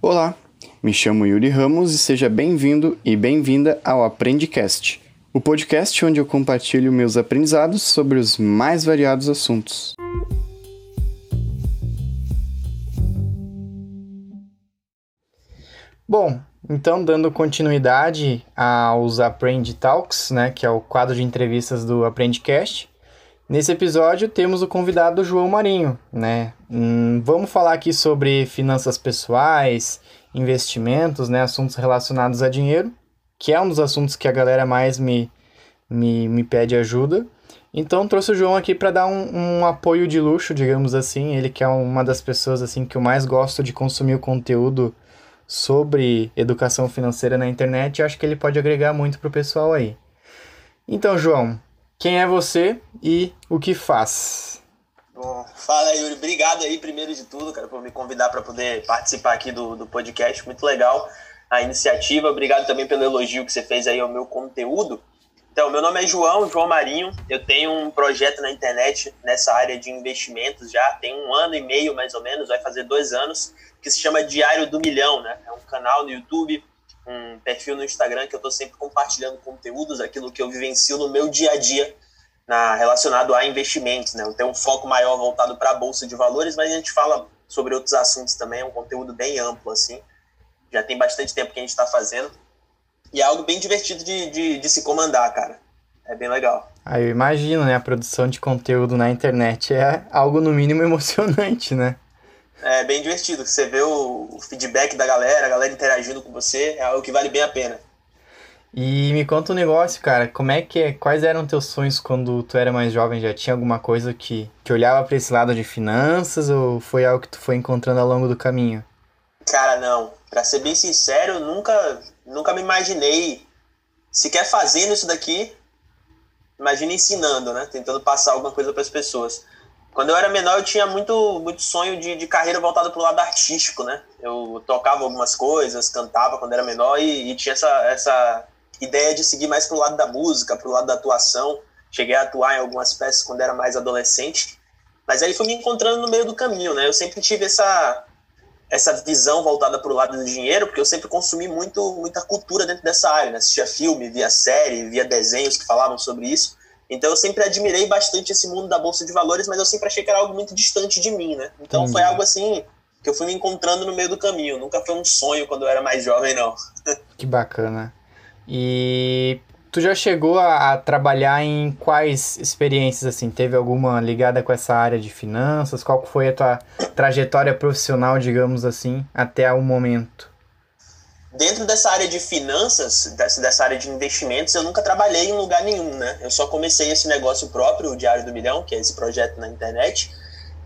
Olá, me chamo Yuri Ramos e seja bem-vindo e bem-vinda ao Aprendicast, o podcast onde eu compartilho meus aprendizados sobre os mais variados assuntos. Bom, então dando continuidade aos Aprende Talks, né, que é o quadro de entrevistas do Aprendicast, Nesse episódio temos o convidado João Marinho, né? Hum, vamos falar aqui sobre finanças pessoais, investimentos, né? Assuntos relacionados a dinheiro, que é um dos assuntos que a galera mais me, me, me pede ajuda. Então trouxe o João aqui para dar um, um, apoio de luxo, digamos assim. Ele que é uma das pessoas assim que eu mais gosto de consumir o conteúdo sobre educação financeira na internet. Acho que ele pode agregar muito pro pessoal aí. Então, João, quem é você e o que faz? Bom, fala Yuri, obrigado aí primeiro de tudo, cara, por me convidar para poder participar aqui do, do podcast, muito legal a iniciativa, obrigado também pelo elogio que você fez aí ao meu conteúdo. Então, meu nome é João, João Marinho, eu tenho um projeto na internet nessa área de investimentos já, tem um ano e meio mais ou menos, vai fazer dois anos, que se chama Diário do Milhão, né? É um canal no YouTube um perfil no Instagram que eu estou sempre compartilhando conteúdos, aquilo que eu vivencio no meu dia a dia na, relacionado a investimentos. Né? Eu tenho um foco maior voltado para a Bolsa de Valores, mas a gente fala sobre outros assuntos também, é um conteúdo bem amplo, assim. Já tem bastante tempo que a gente está fazendo. E é algo bem divertido de, de, de se comandar, cara. É bem legal. Ah, eu imagino, né? A produção de conteúdo na internet é algo no mínimo emocionante, né? É bem divertido. Você vê o, feedback da galera, a galera interagindo com você, é algo que vale bem a pena. E me conta um negócio, cara, como é que é, quais eram teus sonhos quando tu era mais jovem? Já tinha alguma coisa que, que olhava para esse lado de finanças ou foi algo que tu foi encontrando ao longo do caminho? Cara, não. Para ser bem sincero, nunca nunca me imaginei sequer fazendo isso daqui. Imagina ensinando, né? Tentando passar alguma coisa para as pessoas. Quando eu era menor, eu tinha muito, muito sonho de, de carreira voltado para o lado artístico, né? Eu tocava algumas coisas, cantava quando era menor e, e tinha essa, essa ideia de seguir mais para o lado da música, para o lado da atuação. Cheguei a atuar em algumas peças quando era mais adolescente. Mas aí fui me encontrando no meio do caminho, né? Eu sempre tive essa, essa visão voltada para o lado do dinheiro, porque eu sempre consumi muito, muita cultura dentro dessa área, né? Assistia filme, via série, via desenhos que falavam sobre isso. Então eu sempre admirei bastante esse mundo da bolsa de valores, mas eu sempre achei que era algo muito distante de mim, né? Então foi algo assim que eu fui me encontrando no meio do caminho. Nunca foi um sonho quando eu era mais jovem, não. que bacana. E tu já chegou a, a, trabalhar em quais experiências assim? Teve alguma ligada com essa área de finanças? Qual foi a tua trajetória profissional, digamos assim, até o momento? Dentro dessa área de finanças, dessa, área de investimentos, eu nunca trabalhei em lugar nenhum, né? Eu só comecei esse negócio próprio, o Diário do Milhão, que é esse projeto na internet,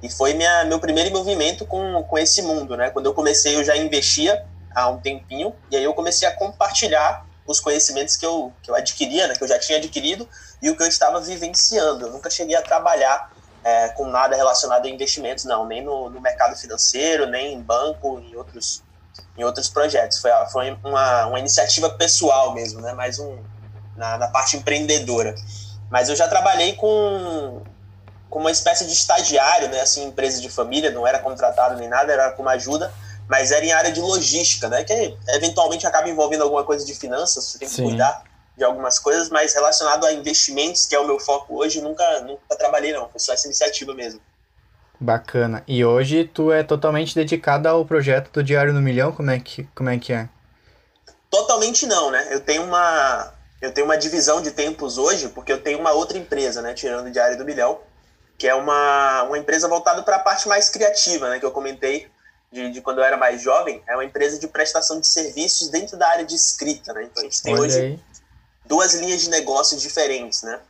e foi minha, meu primeiro envolvimento com, com esse mundo, né? Quando eu comecei, eu já investia há um tempinho, e aí eu comecei a compartilhar os conhecimentos que eu, que eu adquiria, né? Que eu já tinha adquirido, e o que eu estava vivenciando. Eu nunca cheguei a trabalhar é, com nada relacionado a investimentos, não, nem no, no mercado financeiro, nem em banco, em outros em outros projetos. Foi, foi uma, uma iniciativa pessoal mesmo, né? Mais um na, na parte empreendedora. Mas eu já trabalhei com, com uma espécie de estagiário, né? Assim, empresa de família, não era contratado nem nada, era com uma ajuda, mas era em área de logística, né? Que eventualmente acaba envolvendo alguma coisa de finanças, você tem que Sim. cuidar de algumas coisas, mas relacionado a investimentos, que é o meu foco hoje, nunca, nunca trabalhei, não. Foi só essa iniciativa mesmo. Bacana. E hoje tu é totalmente dedicado ao projeto do Diário no Milhão? Como é que, como é, que é? Totalmente não, né? Eu tenho uma eu tenho uma divisão de tempos hoje, porque eu tenho uma outra empresa, né, tirando o Diário do Milhão, que é uma, uma empresa voltada para a parte mais criativa, né, que eu comentei de, de, quando eu era mais jovem, é uma empresa de prestação de serviços dentro da área de escrita, né? Então a gente tem Olha hoje aí. duas linhas de negócios diferentes, né?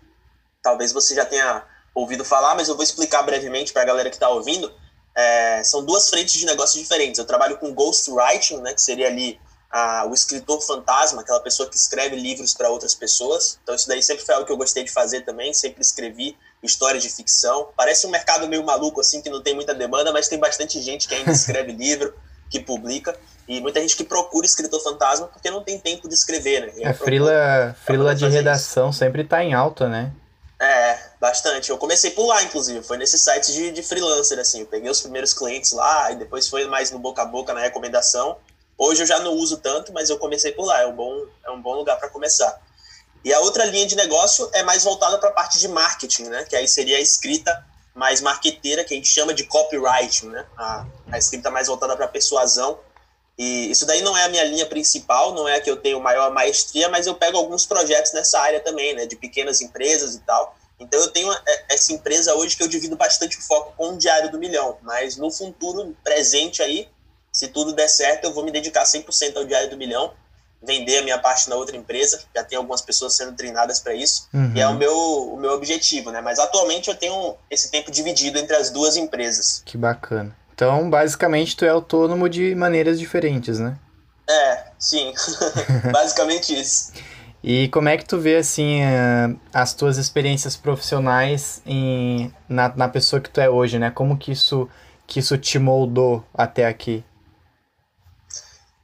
Talvez você já tenha ouvido falar, mas eu vou explicar brevemente para a galera que está ouvindo. É, são duas frentes de negócios diferentes. Eu trabalho com ghostwriting, né, que seria ali a, o escritor fantasma, aquela pessoa que escreve livros para outras pessoas. Então isso daí sempre foi algo que eu gostei de fazer também, sempre escrevi histórias de ficção. Parece um mercado meio maluco assim, que não tem muita demanda, mas tem bastante gente que ainda escreve livro, que publica. E muita gente que procura escritor fantasma porque não tem tempo de escrever, né? É, frila, frila de redação isso. sempre está em alta, né? É, bastante. Eu comecei por lá, inclusive. Foi nesse site de, de freelancer, assim. Eu peguei os primeiros clientes lá e depois foi mais no boca a boca, na recomendação. Hoje eu já não uso tanto, mas eu comecei por lá, é um bom, é um bom lugar para começar. E a outra linha de negócio é mais voltada para a parte de marketing, né? Que aí seria a escrita mais marqueteira, que a gente chama de copywriting, né? A, a escrita mais voltada para persuasão. E isso daí não é a minha linha principal, não é a que eu tenho maior maestria, mas eu pego alguns projetos nessa área também, né? De pequenas empresas e tal. Então eu tenho é, essa empresa hoje que eu divido bastante o foco com o Diário do Milhão, mas no futuro presente aí, se tudo der certo, eu vou me dedicar 100% ao Diário do Milhão, vender a minha parte na outra empresa, já tem algumas pessoas sendo treinadas para isso, uhum. e é o meu, o meu objetivo, né? Mas atualmente eu tenho esse tempo dividido entre as duas empresas. Que bacana. Então, basicamente, tu é autônomo de maneiras diferentes, né? É, sim. basicamente isso. E como é que tu vê, assim, eh, as tuas experiências profissionais em, na, na pessoa que tu é hoje, né? Como que isso, que isso te moldou até aqui?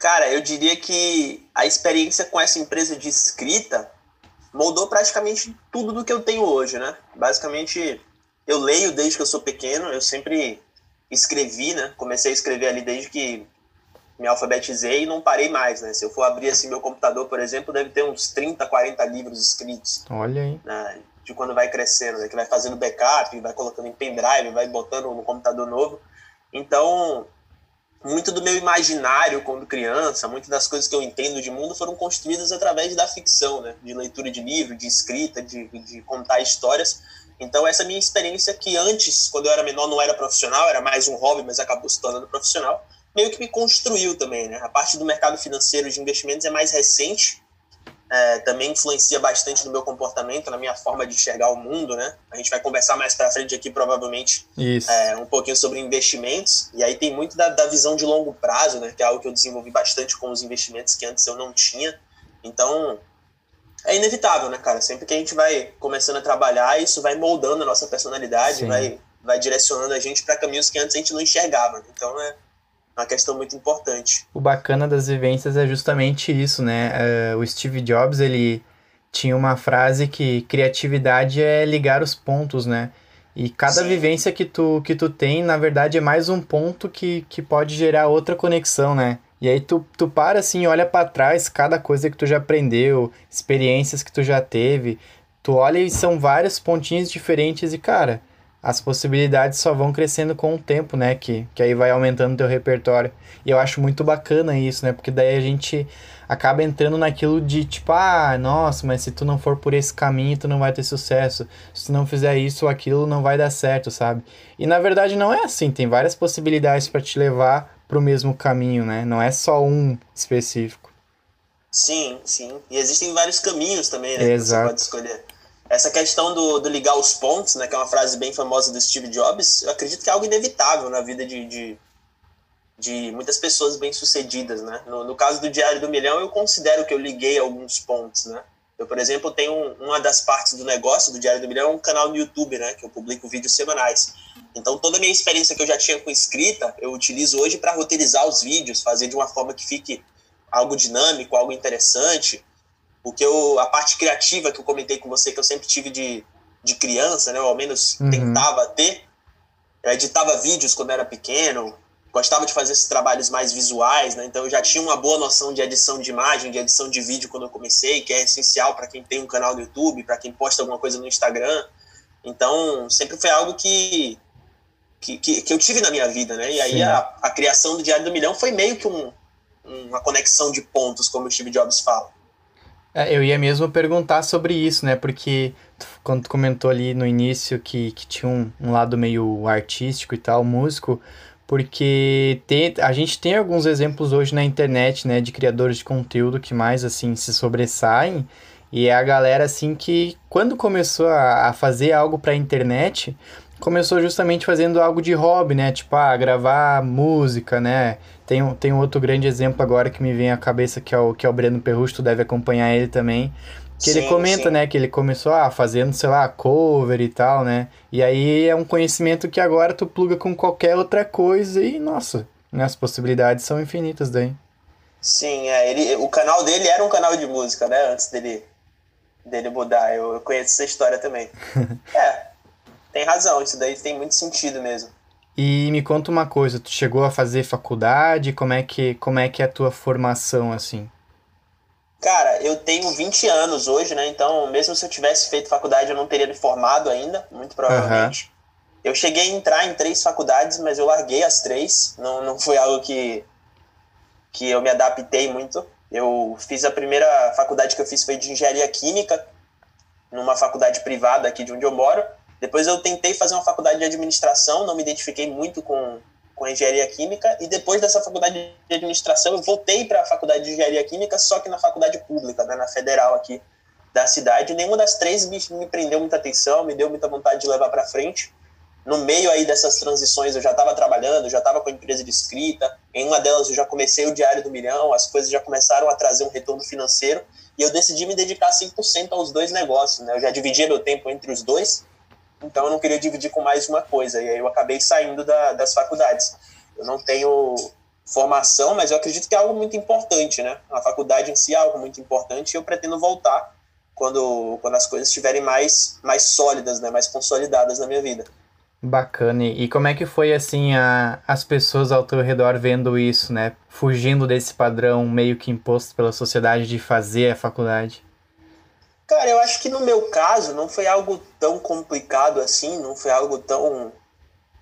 Cara, eu diria que a experiência com essa empresa de escrita moldou praticamente tudo do que eu tenho hoje, né? Basicamente, eu leio desde que eu sou pequeno, eu sempre escrevi, né? Comecei a escrever ali desde que me alfabetizei e não parei mais, né? Se eu for abrir assim meu computador, por exemplo, deve ter uns 30, 40 livros escritos. Olha aí. Né? De quando vai crescendo, né? Que vai fazendo backup, vai colocando em pendrive, vai botando no computador novo. Então, muito do meu imaginário quando criança, muitas das coisas que eu entendo de mundo foram construídas através da ficção, né? De leitura de livro, de escrita, de, de contar histórias. Então, essa minha experiência que antes, quando eu era menor, não era profissional, era mais um hobby, mas acabou se tornando profissional, meio que me construiu também, né? A parte do mercado financeiro de investimentos é mais recente, é, também influencia bastante no meu comportamento, na minha forma de enxergar o mundo, né? A gente vai conversar mais para frente aqui, provavelmente, é, um pouquinho sobre investimentos. E aí tem muito da, da, visão de longo prazo, né? Que é algo que eu desenvolvi bastante com os investimentos que antes eu não tinha. Então, é inevitável, né, cara? Sempre que a gente vai começando a trabalhar, isso vai moldando a nossa personalidade, vai, vai direcionando a gente para caminhos que antes a gente não enxergava. Então, é uma questão muito importante. O bacana das vivências é justamente isso, né? Uh, o Steve Jobs, ele tinha uma frase que criatividade é ligar os pontos, né? E cada Sim. vivência que tu, que tu tem, na verdade, é mais um ponto que, que pode gerar outra conexão, né? E aí tu, tu para assim, olha para trás, cada coisa que tu já aprendeu, experiências que tu já teve, tu olha e são vários pontinhos diferentes e, cara, as possibilidades só vão crescendo com o tempo, né? Que, que aí vai aumentando teu repertório. E eu acho muito bacana isso, né? Porque daí a gente acaba entrando naquilo de tipo, ah, nossa, mas se tu não for por esse caminho, tu não vai ter sucesso. Se tu não fizer isso ou aquilo, não vai dar certo, sabe? E na verdade não é assim, tem várias possibilidades para te levar pro mesmo caminho, né? Não é só um específico. Sim, sim. E existem vários caminhos também, né? Exato. Que você pode escolher. Essa questão do, do, ligar os pontos, né, que é uma frase bem famosa do Steve Jobs, eu acredito que é algo inevitável na vida de, de, de muitas pessoas bem-sucedidas, né? No, no, caso do Diário do Milhão, eu considero que eu liguei alguns pontos, né? Eu, por exemplo, tenho uma das partes do negócio do Diário do Milhão, é um canal no YouTube, né, que eu publico vídeos semanais. Então, toda a minha experiência que eu já tinha com escrita, eu utilizo hoje para roteirizar os vídeos, fazer de uma forma que fique algo dinâmico, algo interessante, porque eu, a parte criativa que eu comentei com você, que eu sempre tive de, de criança, né? Ou ao menos uhum. tentava ter. Eu editava vídeos quando era pequeno, gostava de fazer esses trabalhos mais visuais, né? Então eu já tinha uma boa noção de edição de imagem, de edição de vídeo quando eu comecei, que é essencial para quem tem um canal no YouTube, para quem posta alguma coisa no Instagram. Então sempre foi algo que que, que, que eu tive na minha vida, né? E aí a, a, criação do Diário do Milhão foi meio que um, uma conexão de pontos, como o Steve Jobs fala. É, eu ia mesmo perguntar sobre isso, né? Porque quando tu comentou ali no início que, que tinha um, um lado meio artístico e tal, músico, porque tem, a gente tem alguns exemplos hoje na internet, né, de criadores de conteúdo que mais, assim, se sobressaem, e é a galera, assim, que quando começou a, a fazer algo pra internet, começou justamente fazendo algo de hobby, né, tipo, ah, gravar música, né, tem, tem outro grande exemplo agora que me vem à cabeça, que é o, que é o Breno Perrucho, tu deve acompanhar ele também. Que sim, ele comenta, sim. né, que ele começou ah, fazendo, sei lá, cover e tal, né? E aí é um conhecimento que agora tu pluga com qualquer outra coisa e, nossa, né, as possibilidades são infinitas daí. Sim, é, ele, o canal dele era um canal de música, né, antes dele, dele mudar. Eu, eu conheço essa história também. é, tem razão, isso daí tem muito sentido mesmo. E me conta uma coisa, tu chegou a fazer faculdade? Como é que, como é, que é a tua formação, assim? Cara, eu tenho 20 anos hoje, né? Então, mesmo se eu tivesse feito faculdade, eu não teria me formado ainda, muito provavelmente. Uhum. Eu cheguei a entrar em três faculdades, mas eu larguei as três. Não, não foi algo que, que eu me adaptei muito. Eu fiz a primeira faculdade que eu fiz foi de engenharia química, numa faculdade privada aqui de onde eu moro. Depois eu tentei fazer uma faculdade de administração, não me identifiquei muito com, com engenharia química. E depois dessa faculdade de administração, eu voltei para a faculdade de engenharia química, só que na faculdade pública, né, na federal aqui da cidade. Nenhuma das três me, me prendeu muita atenção, me deu muita vontade de levar para frente. No meio aí dessas transições, eu já estava trabalhando, já estava com a empresa de escrita. Em uma delas, eu já comecei o Diário do Milhão, as coisas já começaram a trazer um retorno financeiro. E eu decidi me dedicar 100% aos dois negócios. Né? Eu já dividia meu tempo entre os dois então eu não queria dividir com mais uma coisa, e aí eu acabei saindo da, das faculdades. Eu não tenho formação, mas eu acredito que é algo muito importante, né? A faculdade em si é algo muito importante e eu pretendo voltar quando, quando as coisas estiverem mais, mais sólidas, né? mais consolidadas na minha vida. Bacana. E como é que foi, assim, a, as pessoas ao teu redor vendo isso, né? Fugindo desse padrão meio que imposto pela sociedade de fazer a faculdade? Cara, eu acho que no meu caso não foi algo tão complicado assim, não foi algo tão,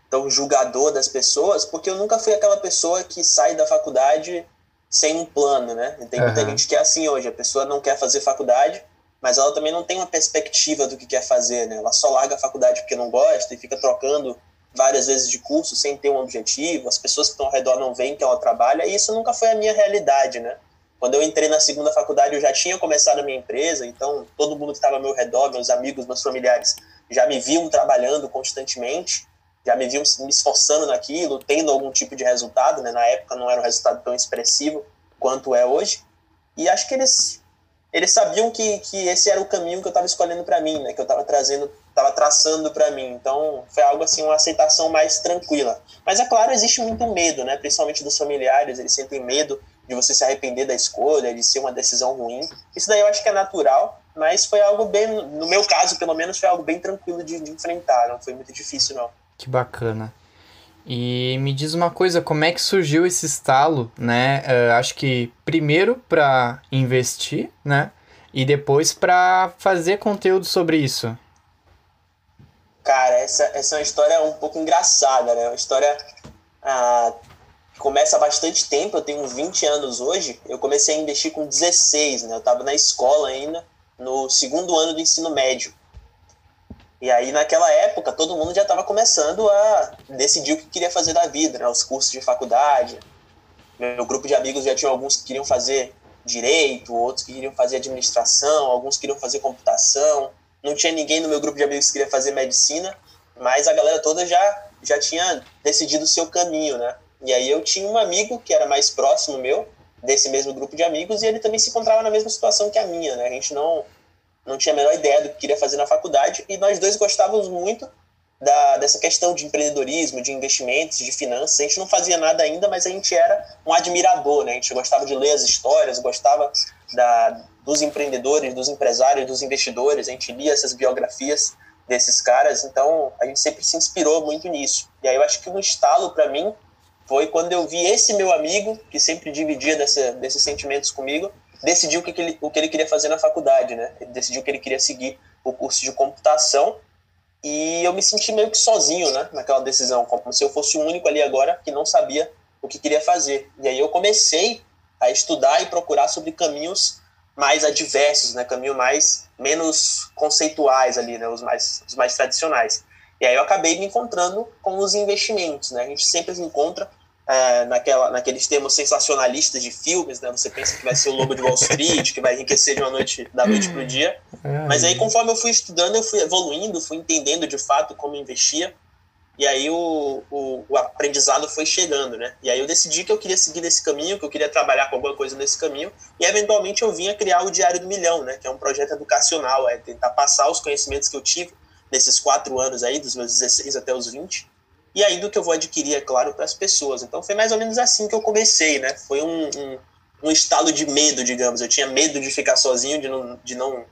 tão julgador das pessoas, porque eu nunca fui aquela pessoa que sai da faculdade sem um plano, né? Tem muita uhum. gente que é assim hoje, a pessoa não quer fazer faculdade, mas ela também não tem uma perspectiva do que quer fazer, né? Ela só larga a faculdade porque não gosta e fica trocando várias vezes de curso sem ter um objetivo, as pessoas que estão ao redor não veem que ela trabalha, e isso nunca foi a minha realidade, né? Quando eu entrei na segunda faculdade, eu já tinha começado a minha empresa, então todo mundo que estava ao meu redor, meus amigos, meus familiares, já me viam trabalhando constantemente, já me viam me esforçando naquilo, tendo algum tipo de resultado, né? Na época não era um resultado tão expressivo quanto é hoje. E acho que eles eles sabiam que, que esse era o caminho que eu estava escolhendo para mim, né? Que eu estava trazendo, estava traçando para mim. Então foi algo assim, uma aceitação mais tranquila. Mas é claro, existe muito medo, né? Principalmente dos familiares, eles sentem medo de você se arrepender da escolha, de ser uma decisão ruim. Isso daí eu acho que é natural, mas foi algo bem, no meu caso, pelo menos, foi algo bem tranquilo de, de enfrentar, não foi muito difícil, não. Que bacana. E me diz uma coisa, como é que surgiu esse estalo, né? Uh, acho que primeiro para investir, né? E depois para fazer conteúdo sobre isso. Cara, essa, essa é uma história um pouco engraçada, né? Uma história ah, começa há bastante tempo, eu tenho 20 anos hoje, eu comecei a investir com 16, né? Eu estava na escola ainda, no segundo ano do ensino médio. E aí, naquela época, todo mundo já estava começando a decidir o que queria fazer da vida, né? Os cursos de faculdade. Meu grupo de amigos já tinha alguns que queriam fazer direito, outros que queriam fazer administração, alguns queriam fazer computação. Não tinha ninguém no meu grupo de amigos que queria fazer medicina, mas a galera toda já, já tinha decidido o seu caminho, né? E aí eu tinha um amigo que era mais próximo meu, desse mesmo grupo de amigos, e ele também se encontrava na mesma situação que a minha, né? A gente não, não tinha a menor ideia do que queria fazer na faculdade, e nós dois gostávamos muito da, dessa questão de empreendedorismo, de investimentos, de finanças. A gente não fazia nada ainda, mas a gente era um admirador, né? A gente gostava de ler as histórias, gostava da, dos empreendedores, dos empresários, dos investidores. A gente lia essas biografias desses caras, então a gente sempre se inspirou muito nisso. E aí eu acho que um estalo para mim foi quando eu vi esse meu amigo, que sempre dividia dessa, desses sentimentos comigo, decidiu o que, ele, o que ele queria fazer na faculdade, né? Ele decidiu que ele queria seguir o curso de computação e eu me senti meio que sozinho, né? Naquela decisão, como se eu fosse o único ali agora que não sabia o que queria fazer. E aí eu comecei a estudar e procurar sobre caminhos mais adversos, né? Caminhos mais menos conceituais ali, né? Os mais, os mais tradicionais. E aí eu acabei me encontrando com os investimentos, né? A gente sempre se encontra é, naquela, naqueles termos sensacionalistas de filmes, né? Você pensa que vai ser o Lobo de Wall Street, que vai enriquecer de uma noite da noite para o dia. É. Mas aí, conforme eu fui estudando, eu fui evoluindo, fui entendendo de fato como investia. E aí o, o, o, aprendizado foi chegando, né? E aí eu decidi que eu queria seguir nesse caminho, que eu queria trabalhar com alguma coisa nesse caminho. E eventualmente eu vinha criar o Diário do Milhão, né? Que é um projeto educacional, é tentar passar os conhecimentos que eu tive nesses quatro anos aí, dos meus 16 até os 20, e aí do que eu vou adquirir, é claro, para as pessoas. Então foi mais ou menos assim que eu comecei, né? Foi um, um, um, estado de medo, digamos. Eu tinha medo de ficar sozinho, de não, de não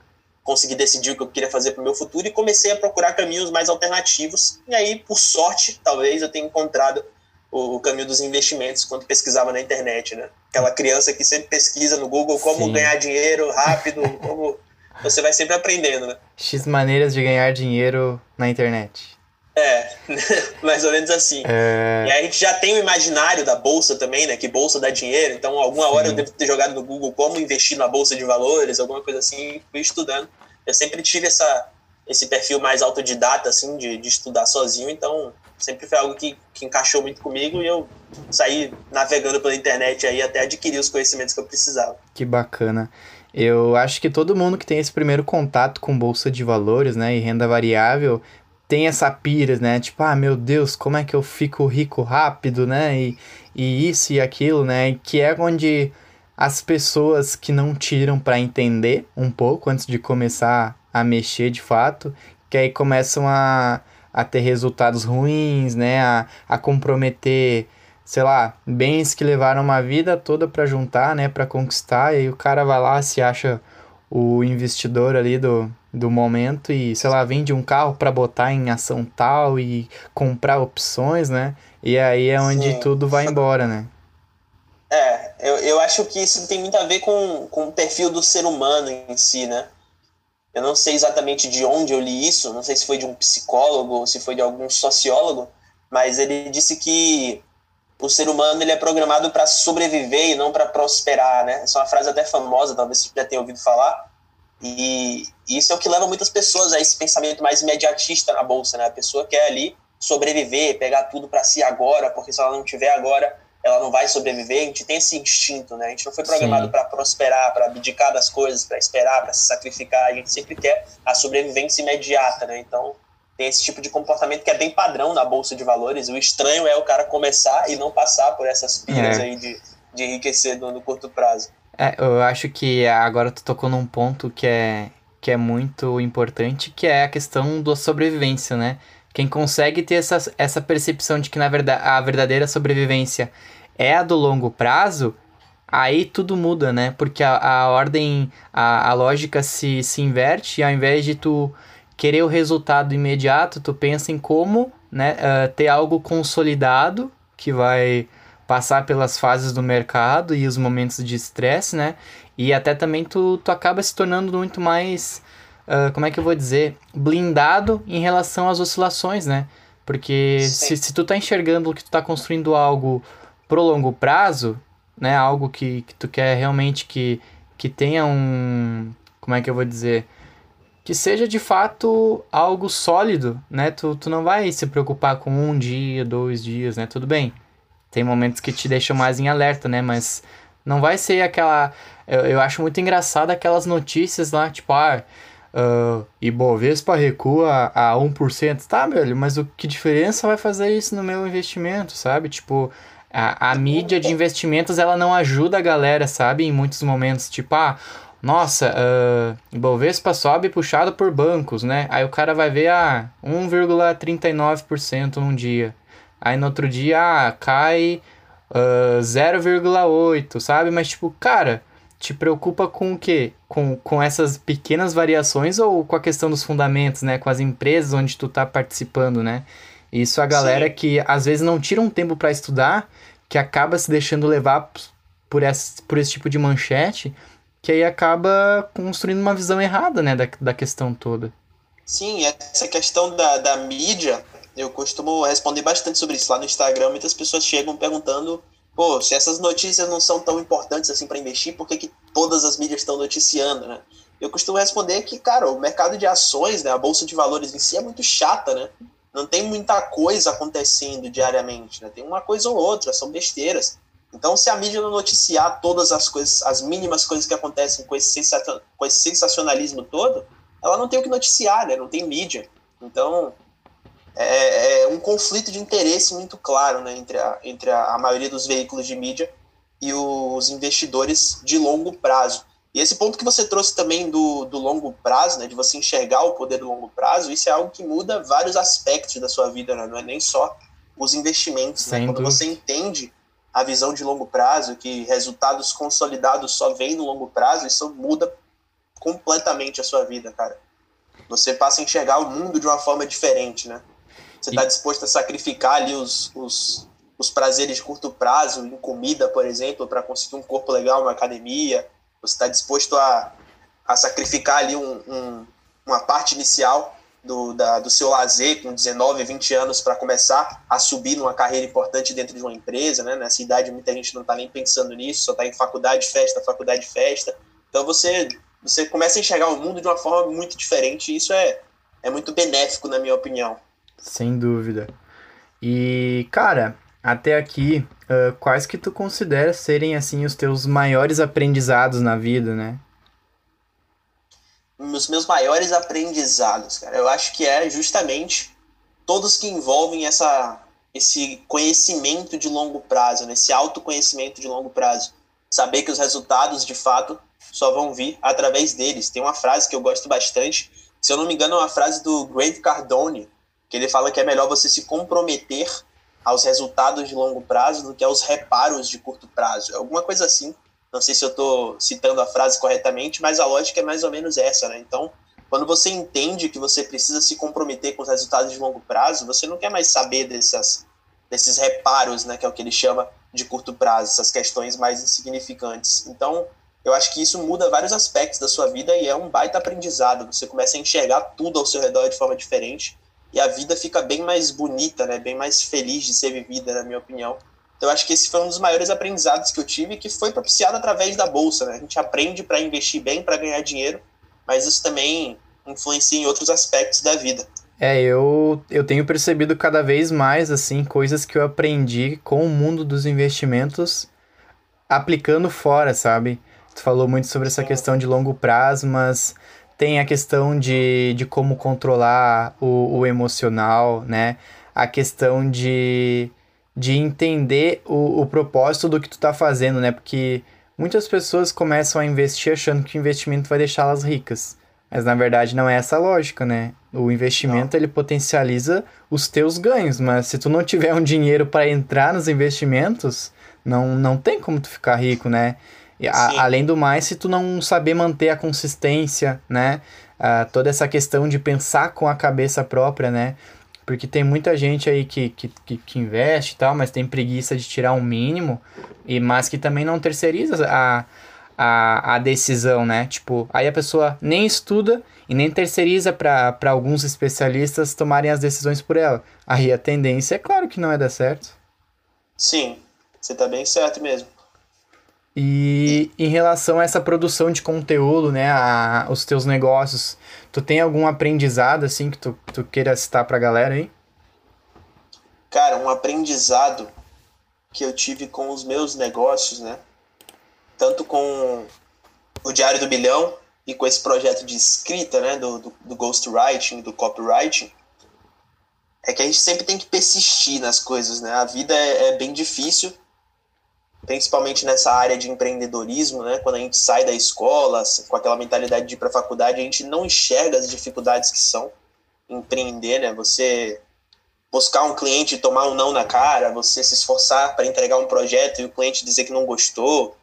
consegui decidir o que eu queria fazer para o meu futuro e comecei a procurar caminhos mais alternativos. E aí, por sorte, talvez eu tenha encontrado o, o caminho dos investimentos quando pesquisava na internet, né? Aquela criança que sempre pesquisa no Google como Sim. ganhar dinheiro rápido, como você vai sempre aprendendo, né? X maneiras de ganhar dinheiro na internet. É, mais ou menos assim. É... E aí a gente já tem o imaginário da bolsa também, né? Que bolsa dá dinheiro. Então, alguma Sim. hora eu devo ter jogado no Google como investir na bolsa de valores, alguma coisa assim, fui estudando. Eu sempre tive essa, esse perfil mais autodidata, assim, de, de estudar sozinho. Então, sempre foi algo que, que encaixou muito comigo e eu saí navegando pela internet aí até adquirir os conhecimentos que eu precisava. Que bacana. Eu acho que todo mundo que tem esse primeiro contato com bolsa de valores, né, e renda variável, tem essa pira, né? Tipo, ah, meu Deus, como é que eu fico rico rápido, né? E, e isso e aquilo, né? Que é onde as pessoas que não tiram para entender um pouco antes de começar a mexer de fato, que aí começam a, a ter resultados ruins, né? A, a comprometer, sei lá, bens que levaram uma vida toda para juntar, né? Para conquistar, e aí o cara vai lá, se acha o investidor ali do, do momento e, sei lá, vende um carro para botar em ação tal e comprar opções, né? E aí é onde Sim. tudo vai embora, né? É, eu, eu acho que isso tem muito a ver com, com o perfil do ser humano em si, né? Eu não sei exatamente de onde eu li isso, não sei se foi de um psicólogo ou se foi de algum sociólogo, mas ele disse que o ser humano ele é programado para sobreviver e não para prosperar, né? Essa é uma frase até famosa, talvez você já tenha ouvido falar. E isso é o que leva muitas pessoas a esse pensamento mais imediatista na bolsa, né? A pessoa quer ali sobreviver, pegar tudo para si agora, porque se ela não tiver agora, ela não vai sobreviver. A gente tem esse instinto, né? A gente não foi programado para prosperar, para abdicar das coisas, para esperar, para se sacrificar. A gente sempre quer a sobrevivência imediata, né? Então, tem esse tipo de comportamento que é bem padrão na bolsa de valores. O estranho é o cara começar e não passar por essas piras é. aí de, de enriquecer no, no curto prazo. É, eu acho que agora tu tocou num ponto que é, que é muito importante, que é a questão da sobrevivência, né? Quem consegue ter essa, essa percepção de que na verdade a verdadeira sobrevivência é a do longo prazo, aí tudo muda, né? Porque a, a ordem, a, a lógica se, se inverte e ao invés de tu querer o resultado imediato, tu pensa em como né, uh, ter algo consolidado que vai passar pelas fases do mercado e os momentos de estresse, né? E até também tu, tu acaba se tornando muito mais, uh, como é que eu vou dizer, blindado em relação às oscilações, né? Porque se, se tu tá enxergando que tu tá construindo algo pro longo prazo, né? Algo que, que tu quer realmente que, que tenha um, como é que eu vou dizer, que seja de fato algo sólido, né? Tu, tu não vai se preocupar com um dia, dois dias, né? Tudo bem, tem momentos que te deixam mais em alerta, né? Mas não vai ser aquela. Eu, eu acho muito engraçado aquelas notícias lá, tipo, ah, uh, Ibovespa recua a, a 1%. Tá, velho, mas o que diferença vai fazer isso no meu investimento, sabe? Tipo, a, a mídia de investimentos ela não ajuda a galera, sabe? Em muitos momentos, tipo, ah. Nossa, uh, Ibovespa sobe puxado por bancos, né? Aí o cara vai ver a ah, 1,39% num dia. Aí no outro dia, ah, cai uh, ah, 0,8, sabe? Mas, tipo, cara, te preocupa com o quê? Com, com essas pequenas variações ou com a questão dos fundamentos, né? Com as empresas onde tu tá participando, né? Isso a galera Sim. que às vezes não tira um tempo para estudar, que acaba se deixando levar por esse, por esse tipo de manchete, que aí acaba construindo uma visão errada, né, da, da questão toda. Sim, essa questão da, da mídia, eu costumo responder bastante sobre isso lá no Instagram. Muitas pessoas chegam perguntando: pô, se essas notícias não são tão importantes assim para investir, por que, que todas as mídias estão noticiando, né? Eu costumo responder que, cara, o mercado de ações, né, a bolsa de valores em si é muito chata, né? Não tem muita coisa acontecendo diariamente, né? Tem uma coisa ou outra, são besteiras. Então, se a mídia não noticiar todas as coisas, as mínimas coisas que acontecem com esse, com esse sensacionalismo todo, ela não tem o que noticiar, né? Não tem mídia. Então, é, é um conflito de interesse muito claro né, entre, a, entre a, a maioria dos veículos de mídia e os investidores de longo prazo. E esse ponto que você trouxe também do, do longo prazo, né, de você enxergar o poder do longo prazo, isso é algo que muda vários aspectos da sua vida, né? não é nem só os investimentos. Né? Quando você entende a visão de longo prazo, que resultados consolidados só vêm no longo prazo, isso muda completamente a sua vida, cara. Você passa a enxergar o mundo de uma forma diferente, né? Você está disposto a sacrificar ali os, os, os prazeres de curto prazo, em comida, por exemplo, para conseguir um corpo legal, uma academia. Você está disposto a, a sacrificar ali um, um, uma parte inicial do, da, do seu lazer com 19, 20 anos para começar a subir numa carreira importante dentro de uma empresa, né? Nessa idade muita gente não está nem pensando nisso, só está em faculdade, festa, faculdade, festa. Então você você começa a enxergar o mundo de uma forma muito diferente e isso é, é muito benéfico, na minha opinião. Sem dúvida. E, cara, até aqui, uh, quais que tu considera serem, assim, os teus maiores aprendizados na vida, né? os meus maiores aprendizados, cara, eu acho que é justamente todos que envolvem essa, esse conhecimento de longo prazo, né? esse autoconhecimento de longo prazo. Saber que os resultados, de fato, só vão vir através deles. Tem uma frase que eu gosto bastante, se eu não me engano, é uma frase do Grant Cardone, que ele fala que é melhor você se comprometer aos resultados de longo prazo do que aos reparos de curto prazo. É alguma coisa assim. Não sei se eu estou citando a frase corretamente, mas a lógica é mais ou menos essa, né? Então, quando você entende que você precisa se comprometer com os resultados de longo prazo, você não quer mais saber dessas, desses reparos, né, que é o que ele chama de curto prazo, essas questões mais insignificantes. Então, eu acho que isso muda vários aspectos da sua vida e é um baita aprendizado. Você começa a enxergar tudo ao seu redor de forma diferente e a vida fica bem mais bonita, né, bem mais feliz de ser vivida, na minha opinião. Então, acho que esse foi um dos maiores aprendizados que eu tive, que foi propiciado através da bolsa. Né? A gente aprende para investir bem, para ganhar dinheiro, mas isso também influencia em outros aspectos da vida. É, eu, eu tenho percebido cada vez mais, assim, coisas que eu aprendi com o mundo dos investimentos aplicando fora, sabe? Tu falou muito sobre essa questão de longo prazo, mas tem a questão de, de como controlar o, o emocional, né? A questão de de entender o, o propósito do que tu tá fazendo, né? Porque muitas pessoas começam a investir achando que o investimento vai deixá-las ricas. Mas na verdade não é essa a lógica, né? O investimento não. ele potencializa os teus ganhos, mas se tu não tiver um dinheiro para entrar nos investimentos, não, não tem como tu ficar rico, né? A, além do mais, se tu não saber manter a consistência, né? Uh, toda essa questão de pensar com a cabeça própria, né? Porque tem muita gente aí que, que, que, que investe e tal, mas tem preguiça de tirar um mínimo, e mas que também não terceiriza a, a, a decisão, né? Tipo, aí a pessoa nem estuda e nem terceiriza para alguns especialistas tomarem as decisões por ela. Aí a tendência é claro que não é dar certo. Sim, você tá bem certo mesmo. E em relação a essa produção de conteúdo, né, a, os teus negócios, tu tem algum aprendizado, assim, que tu, tu queira citar pra galera aí? Cara, um aprendizado que eu tive com os meus negócios, né, tanto com o Diário do Bilhão e com esse projeto de escrita, né, do, do, do ghostwriting, do copywriting, é que a gente sempre tem que persistir nas coisas, né, a vida é, é bem difícil, principalmente nessa área de empreendedorismo, né? Quando a gente sai da escola com aquela mentalidade de ir para a faculdade, a gente não enxerga as dificuldades que são empreender, né? Você buscar um cliente e tomar um não na cara, você se esforçar para entregar um projeto e o cliente dizer que não gostou,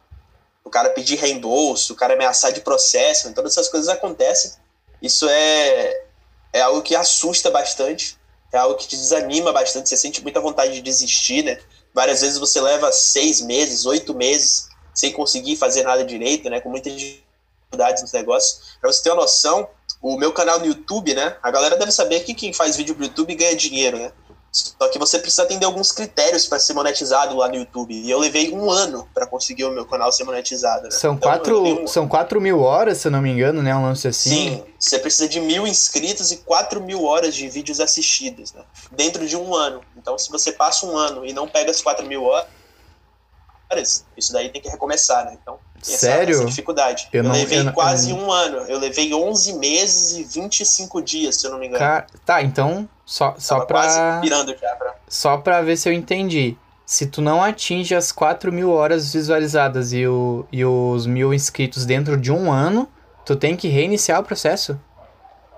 o cara pedir reembolso, o cara ameaçar de processo, todas essas coisas acontecem. Isso é, é algo que assusta bastante, é algo que te desanima bastante, você sente muita vontade de desistir, né? Várias vezes você leva seis meses, oito meses sem conseguir fazer nada direito, né? Com muitas dificuldades nos negócios. Para você ter uma noção, o meu canal no YouTube, né? A galera deve saber que quem faz vídeo pro YouTube ganha dinheiro, né? Só que você precisa atender alguns critérios para ser monetizado lá no YouTube. E eu levei um ano para conseguir o meu canal ser monetizado. Né? São, então, quatro, um... são quatro mil horas, se eu não me engano, né? Um lance assim. Sim, você precisa de mil inscritos e quatro mil horas de vídeos assistidos, né? Dentro de um ano. Então, se você passa um ano e não pega as quatro mil horas, isso daí tem que recomeçar, né? Então, Sério? Essa dificuldade. Eu, eu não, levei eu quase eu... um ano. Eu levei 11 meses e 25 dias, se eu não me engano. Car... Tá, então, só, só Tava pra... pirando já pra... Só pra ver se eu entendi. Se tu não atinge as 4 mil horas visualizadas e, o, e os mil inscritos dentro de um ano, tu tem que reiniciar o processo?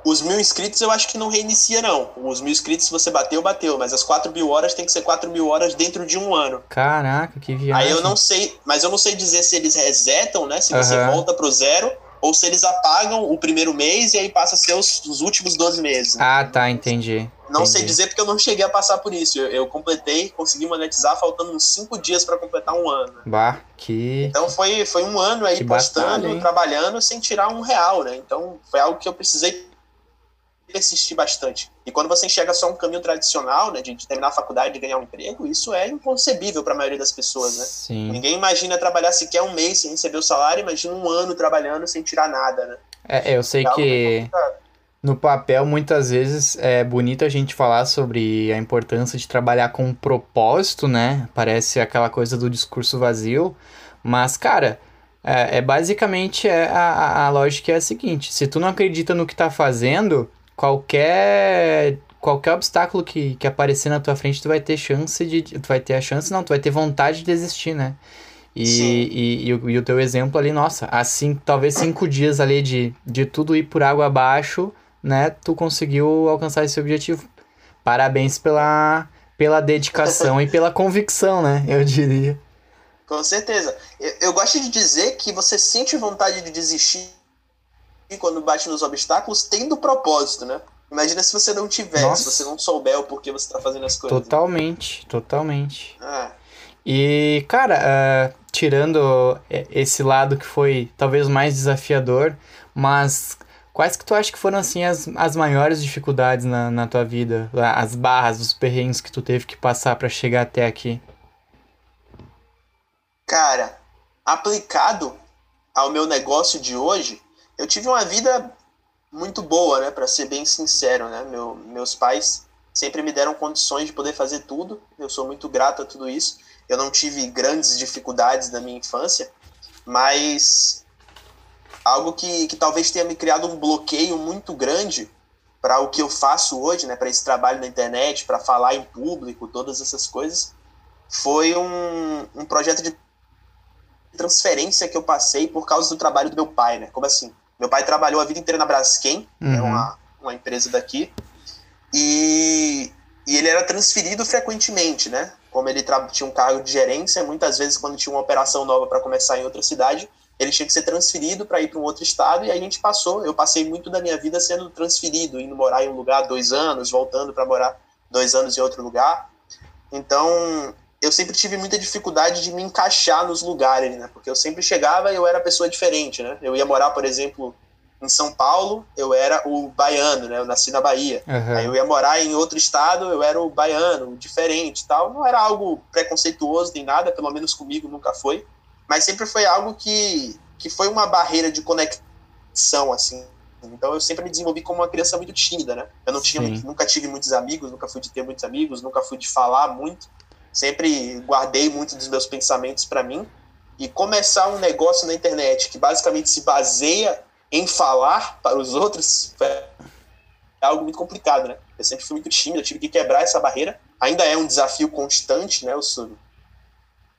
Os mil inscritos eu acho que não reinicia, não. Os mil inscritos, se você bateu, bateu. Mas as 4 mil horas tem que ser 4 mil horas dentro de um ano. Caraca, que viagem. Aí eu não sei, mas eu não sei dizer se eles resetam, né? Se você uhum. volta pro zero, ou se eles apagam o primeiro mês e aí passa a ser os, os últimos 12 meses. Ah, tá, entendi. Não entendi. sei dizer porque eu não cheguei a passar por isso. Eu, eu completei, consegui monetizar faltando uns 5 dias para completar um ano. Bah, que. Então foi, foi um ano aí Que postando, batalha, trabalhando sem tirar um real, né? Então foi algo que eu precisei persistir bastante. E quando você enxerga só um caminho tradicional, né, de, terminar a faculdade, de ganhar um emprego, isso é inconcebível para a maioria das pessoas, né? Sim. Ninguém imagina trabalhar sequer um mês sem receber o salário, imagina um ano trabalhando sem tirar nada, né? É, eu sei É que complicado. no papel muitas vezes é bonito a gente falar sobre a importância de trabalhar com um propósito, né? Parece aquela coisa do discurso vazio, mas cara, é, é basicamente é, a, a- a lógica é a seguinte: se tu não acredita no que tá fazendo, qualquer qualquer obstáculo que, que aparecer na tua frente, tu vai ter chance de. Tu vai ter a chance, não, tu vai ter vontade de desistir, né? E, e, e, o, e o teu exemplo ali, nossa, assim, talvez cinco dias ali de, de tudo ir por água abaixo, né? Tu conseguiu alcançar esse objetivo. Parabéns pela, pela dedicação e pela convicção, né? Eu diria. Com certeza. Eu, eu gosto de dizer que você sente vontade de desistir quando bate nos obstáculos, tendo propósito, né? Imagina se você não tiver, Nossa. se você não souber o porquê você tá fazendo as coisas. Totalmente, totalmente. Ah, E, cara, ah, tirando e- esse lado que foi talvez mais desafiador, mas quais que tu acha que foram, assim, as, as maiores dificuldades na, na tua vida? As barras, os perrengues que tu teve que passar pra chegar até aqui? cara, aplicado ao meu negócio de hoje, eu tive uma vida muito boa, né? Para ser bem sincero, né? Meu, meus pais sempre me deram condições de poder fazer tudo. Eu sou muito grato a tudo isso. Eu não tive grandes dificuldades na minha infância, mas algo que, que talvez tenha me criado um bloqueio muito grande para o que eu faço hoje, né? Para esse trabalho na internet, para falar em público, todas essas coisas, foi um, um projeto de transferência que eu passei por causa do trabalho do meu pai, né? Como assim? Meu pai trabalhou a vida inteira na Braskem, é Uhum. uma, uma empresa daqui, e, e ele era transferido frequentemente, né? Como ele tinha um cargo de gerência, muitas vezes quando tinha uma operação nova para começar em outra cidade, ele tinha que ser transferido para ir para um outro estado, e a gente passou, eu passei muito da minha vida sendo transferido, indo morar em um lugar dois anos, voltando para morar dois anos em outro lugar. Então, eu sempre tive muita dificuldade de me encaixar nos lugares, né? Porque eu sempre chegava e eu era pessoa diferente, né? Eu ia morar, por exemplo, em São Paulo, eu era o baiano, né? Eu nasci na Bahia. Aham. Aí eu ia morar em outro estado, eu era o baiano, diferente e tal. Não era algo preconceituoso nem nada, pelo menos comigo nunca foi. Mas sempre foi algo que, que foi uma barreira de conexão, assim. Então eu sempre me desenvolvi como uma criança muito tímida, né? Eu não tinha, Sim. nunca tive muitos amigos, nunca fui de ter muitos amigos, nunca fui de falar muito. Sempre guardei muito dos meus pensamentos para mim. E começar um negócio na internet que basicamente se baseia em falar para os outros é algo muito complicado, né? Eu sempre fui muito tímido, eu tive que quebrar essa barreira. Ainda é um desafio constante, né? Eu, sou,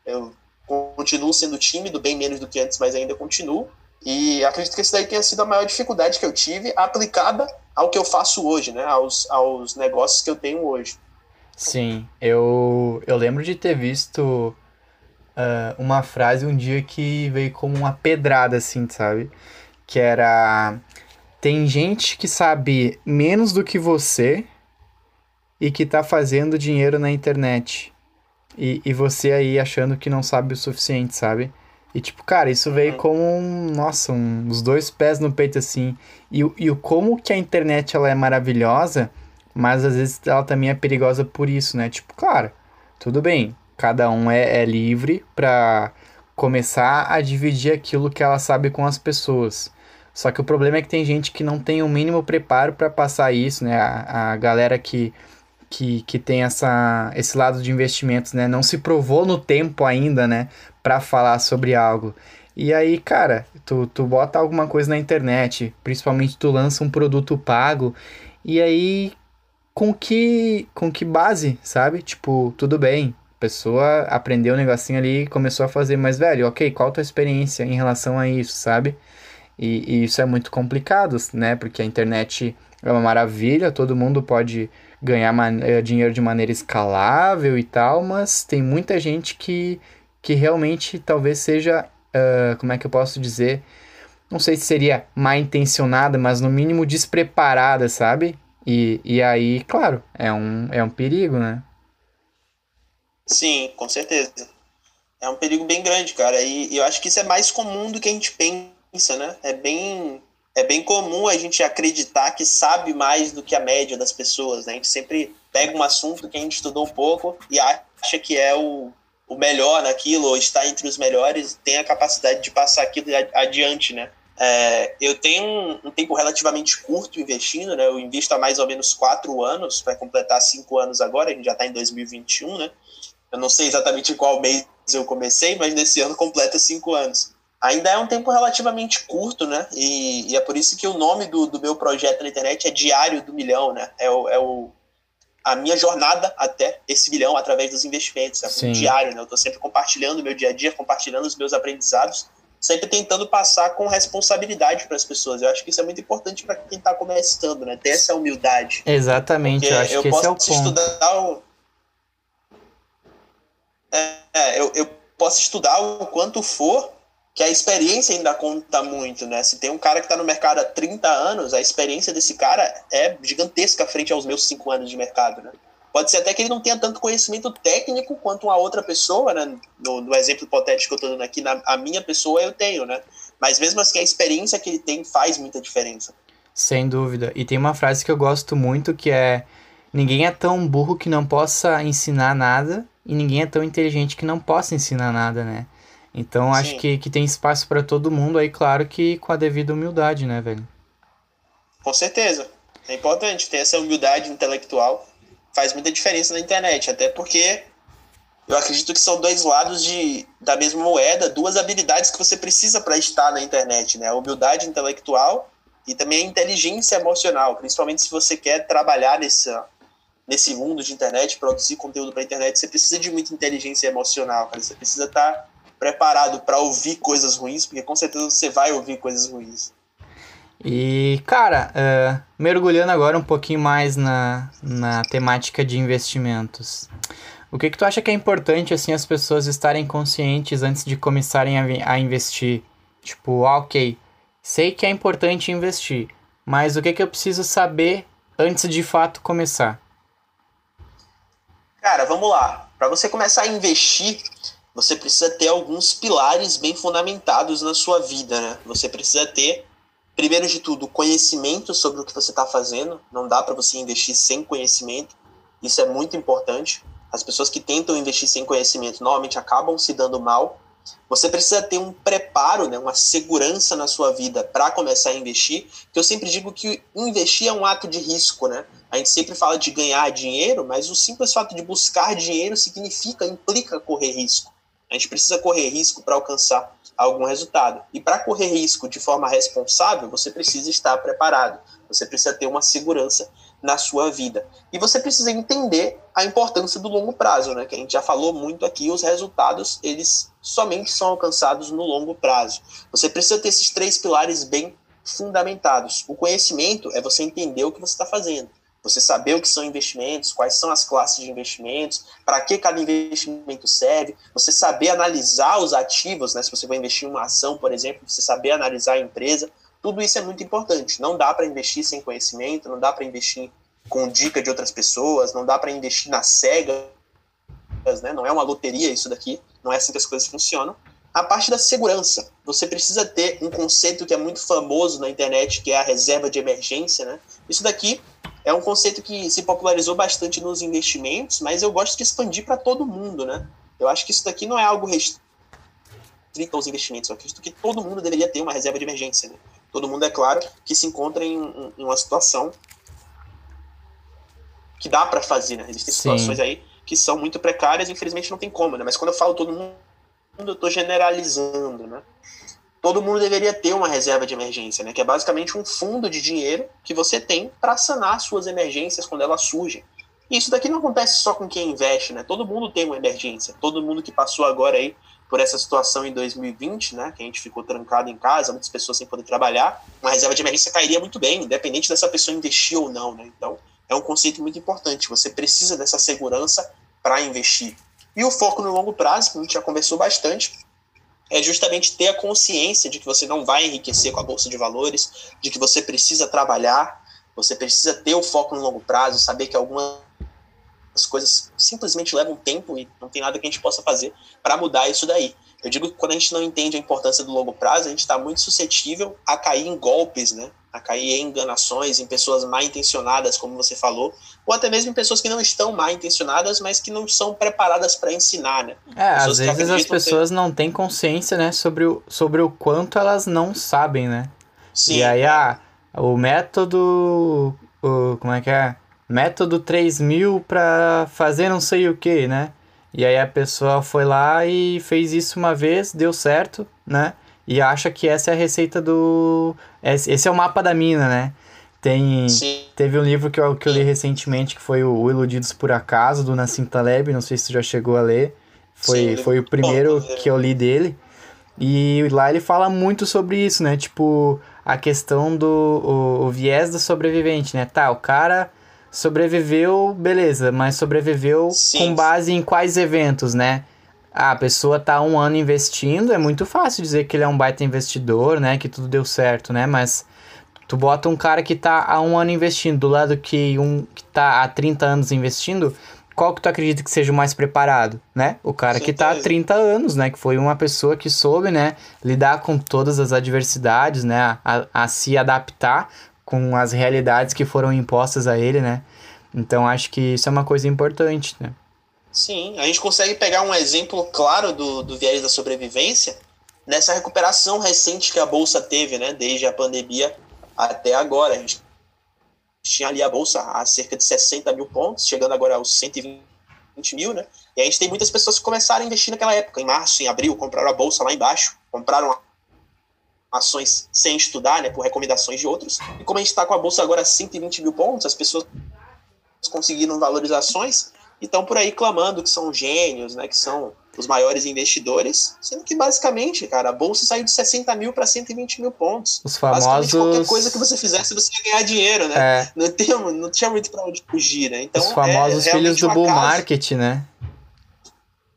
eu continuo sendo tímido, bem menos do que antes, mas ainda continuo. E acredito que essa daí tenha sido a maior dificuldade que eu tive aplicada ao que eu faço hoje, né? Aos, aos negócios que eu tenho hoje. Sim, eu, eu lembro de ter visto ah, uma frase um dia que veio como uma pedrada, assim, sabe? Que era: Tem gente que sabe menos do que você e que tá fazendo dinheiro na internet. E, e você aí achando que não sabe o suficiente, sabe? E tipo, cara, isso veio Uhum. como um, nossa, um, os dois pés no peito, assim. E, o- e o como que a internet ela é maravilhosa, mas às vezes ela também é perigosa por isso, né? Tipo, claro, tudo bem, cada um é, é livre pra começar a dividir aquilo que ela sabe com as pessoas. Só que o problema é que tem gente que não tem o mínimo preparo pra passar isso, né? A, a galera que, que, que tem essa, esse lado de investimentos, né? Não se provou no tempo ainda, né? Pra falar sobre algo. E aí, cara, tu, tu bota alguma coisa na internet, principalmente tu lança um produto pago, e aí com que com que base, sabe? Tipo, tudo bem, pessoa aprendeu o negocinho ali e começou a fazer, mas velho, ok, qual a tua experiência em relação a isso, sabe? E, e isso é muito complicado, né? Porque a internet é uma maravilha, todo mundo pode ganhar eh, dinheiro de maneira escalável e tal, mas tem muita gente que, que realmente talvez seja, ah, como é que eu posso dizer, não sei se seria mal intencionada, mas no mínimo despreparada, sabe? E, e aí, claro, é um, é um perigo, né? Sim, com certeza. É um perigo bem grande, cara. E, e eu acho que isso é mais comum do que a gente pensa, né? É bem, é bem comum a gente acreditar que sabe mais do que a média das pessoas, né? A gente sempre pega um assunto que a gente estudou um pouco e acha que é o, o melhor naquilo, ou está entre os melhores, tem a capacidade de passar aquilo adiante, né? É, eu tenho um, um, tempo relativamente curto investindo, né? Eu invisto há mais ou menos quatro anos, vai completar cinco anos agora, a gente já está em 2021, né? Eu não sei exatamente em qual mês eu comecei, mas nesse ano completa cinco anos. Ainda é um tempo relativamente curto, né? E, e é por isso que o nome do, do meu projeto na internet é Diário do Milhão, né? É o, é o a minha jornada até esse milhão através dos investimentos. É um diário, né? Eu estou sempre compartilhando o meu dia a dia, compartilhando os meus aprendizados, sempre tentando passar com responsabilidade para as pessoas. Eu acho que isso é muito importante para quem está começando, né? Ter essa humildade. Exatamente, eu acho eu que esse é o ponto. Estudar o... é, é, eu, eu posso estudar o quanto for, que a experiência ainda conta muito, né? Se tem um cara que está no mercado há 30 anos, a experiência desse cara é gigantesca frente aos meus 5 anos de mercado, né? Pode ser até que ele não tenha tanto conhecimento técnico quanto uma outra pessoa, né? No, no exemplo hipotético que eu estou dando aqui, na, a minha pessoa eu tenho, né? Mas mesmo assim, a experiência que ele tem faz muita diferença. Sem dúvida. E tem uma frase que eu gosto muito que é: Ninguém é tão burro que não possa ensinar nada, e ninguém é tão inteligente que não possa ensinar nada, né? Então Sim. acho que, que tem espaço para todo mundo aí, claro que com a devida humildade, né, velho? Com certeza. É importante ter essa humildade intelectual. Faz muita diferença na internet, até porque eu acredito que são dois lados de, da mesma moeda, duas habilidades que você precisa para estar na internet, né? A humildade intelectual e também a inteligência emocional, principalmente se você quer trabalhar nesse, nesse mundo de internet, produzir conteúdo para internet, você precisa de muita inteligência emocional, cara. Você precisa estar tá preparado para ouvir coisas ruins, porque com certeza você vai ouvir coisas ruins. E, cara, uh, mergulhando agora um pouquinho mais na, na temática de investimentos. O que, que tu acha que é importante, assim, as pessoas estarem conscientes antes de começarem a, a investir? Tipo, ah, ok, sei que é importante investir, mas o que, que eu preciso saber antes de fato começar? Cara, vamos lá. Para você começar a investir, você precisa ter alguns pilares bem fundamentados na sua vida, né? Você precisa ter, primeiro de tudo, conhecimento sobre o que você está fazendo. Não dá para você investir sem conhecimento. Isso é muito importante. As pessoas que tentam investir sem conhecimento normalmente acabam se dando mal. Você precisa ter um preparo, né, uma segurança na sua vida para começar a investir. Que eu sempre digo que investir é um ato de risco, né? A gente sempre fala de ganhar dinheiro, mas o simples fato de buscar dinheiro significa, implica correr risco. A gente precisa correr risco para alcançar algum resultado. E para correr risco de forma responsável, você precisa estar preparado. Você precisa ter uma segurança na sua vida. E você precisa entender a importância do longo prazo, né? Que a gente já falou muito aqui, os resultados, eles somente são alcançados no longo prazo. Você precisa ter esses três pilares bem fundamentados. O conhecimento é você entender o que você está fazendo você saber o que são investimentos, quais são as classes de investimentos, para que cada investimento serve, você saber analisar os ativos, né? Se você vai investir em uma ação, por exemplo, você saber analisar a empresa, tudo isso é muito importante. Não dá para investir sem conhecimento, não dá para investir com dica de outras pessoas, não dá para investir na cegas, né? Não é uma loteria isso daqui, não é assim que as coisas funcionam. A parte da segurança, você precisa ter um conceito que é muito famoso na internet, que é a reserva de emergência, né? Isso daqui é um conceito que se popularizou bastante nos investimentos, mas eu gosto de expandir para todo mundo, né? Eu acho que isso daqui não é algo restrito aos investimentos. Eu acredito que todo mundo deveria ter uma reserva de emergência. Né? Todo mundo, é claro, que se encontra em, em uma situação que dá para fazer, né? Existem Sim. situações aí que são muito precárias, infelizmente não tem como, né? Mas quando eu falo todo mundo, eu estou generalizando, né? Todo mundo deveria ter uma reserva de emergência, né? Que é basicamente um fundo de dinheiro que você tem para sanar suas emergências quando elas surgem. E isso daqui não acontece só com quem investe, né? Todo mundo tem uma emergência. Todo mundo que passou agora aí por essa situação em 2020, né? Que a gente ficou trancado em casa, muitas pessoas sem poder trabalhar, uma reserva de emergência cairia muito bem, independente dessa pessoa investir ou não, né? Então, é um conceito muito importante. Você precisa dessa segurança para investir. E o foco no longo prazo, que a gente já conversou bastante, é justamente ter a consciência de que você não vai enriquecer com a bolsa de valores, de que você precisa trabalhar, você precisa ter o foco no longo prazo, saber que algumas coisas simplesmente levam tempo e não tem nada que a gente possa fazer para mudar isso daí. Eu digo que quando a gente não entende a importância do longo prazo, a gente está muito suscetível a cair em golpes, né? A cair em enganações, em pessoas mal intencionadas, como você falou, ou até mesmo em pessoas que não estão mal intencionadas, mas que não são preparadas para ensinar, né? É, às vezes as pessoas ter... não têm consciência, né, sobre o, sobre o quanto elas não sabem, né? Sim. E aí, ah, o método. O, como é que é? Método 3000 para fazer não sei o que, né? E aí a pessoa foi lá e fez isso uma vez, deu certo, né? E acha que essa é a receita do. Esse é o mapa da mina, né? Tem, Sim. teve um livro que eu, que eu li recentemente que foi o Iludidos por Acaso, do Nassim Taleb, não sei se tu já chegou a ler. Foi, Sim, foi o primeiro que eu li dele. E lá ele fala muito sobre isso, né? Tipo, a questão do o, o viés do sobrevivente, né? Tá, o cara sobreviveu, beleza, mas sobreviveu Sim. com base em quais eventos, né? Ah, a pessoa tá um ano investindo, é muito fácil dizer que ele é um baita investidor, né? Que tudo deu certo, né? Mas tu bota um cara que tá há um ano investindo do lado que um que tá há 30 anos investindo, qual que tu acredita que seja o mais preparado, né? O cara que tá há 30 anos, né? Que foi uma pessoa que soube, né? Lidar com todas as adversidades, né? A, a se adaptar com as realidades que foram impostas a ele, né? Então acho que isso é uma coisa importante, né? Sim, a gente consegue pegar um exemplo claro do, do viés da sobrevivência nessa recuperação recente que a Bolsa teve, né? Desde a pandemia até agora. A gente tinha ali a Bolsa a cerca de 60 mil pontos, chegando agora aos 120 mil, né? E a gente tem muitas pessoas que começaram a investir naquela época, em março, em abril, compraram a Bolsa lá embaixo, compraram ações sem estudar, né, por recomendações de outros. E como a gente está com a bolsa agora a 120 mil pontos, as pessoas conseguiram valorizações e estão por aí clamando que são gênios, né, que são os maiores investidores, sendo que basicamente, cara, a bolsa saiu de 60 mil para 120 mil pontos. Os famosos... Basicamente qualquer coisa que você fizesse, você ia ganhar dinheiro, né? É. Não, tem, não tinha muito para onde fugir, né? Então, Os famosos é, filhos do bull market, né?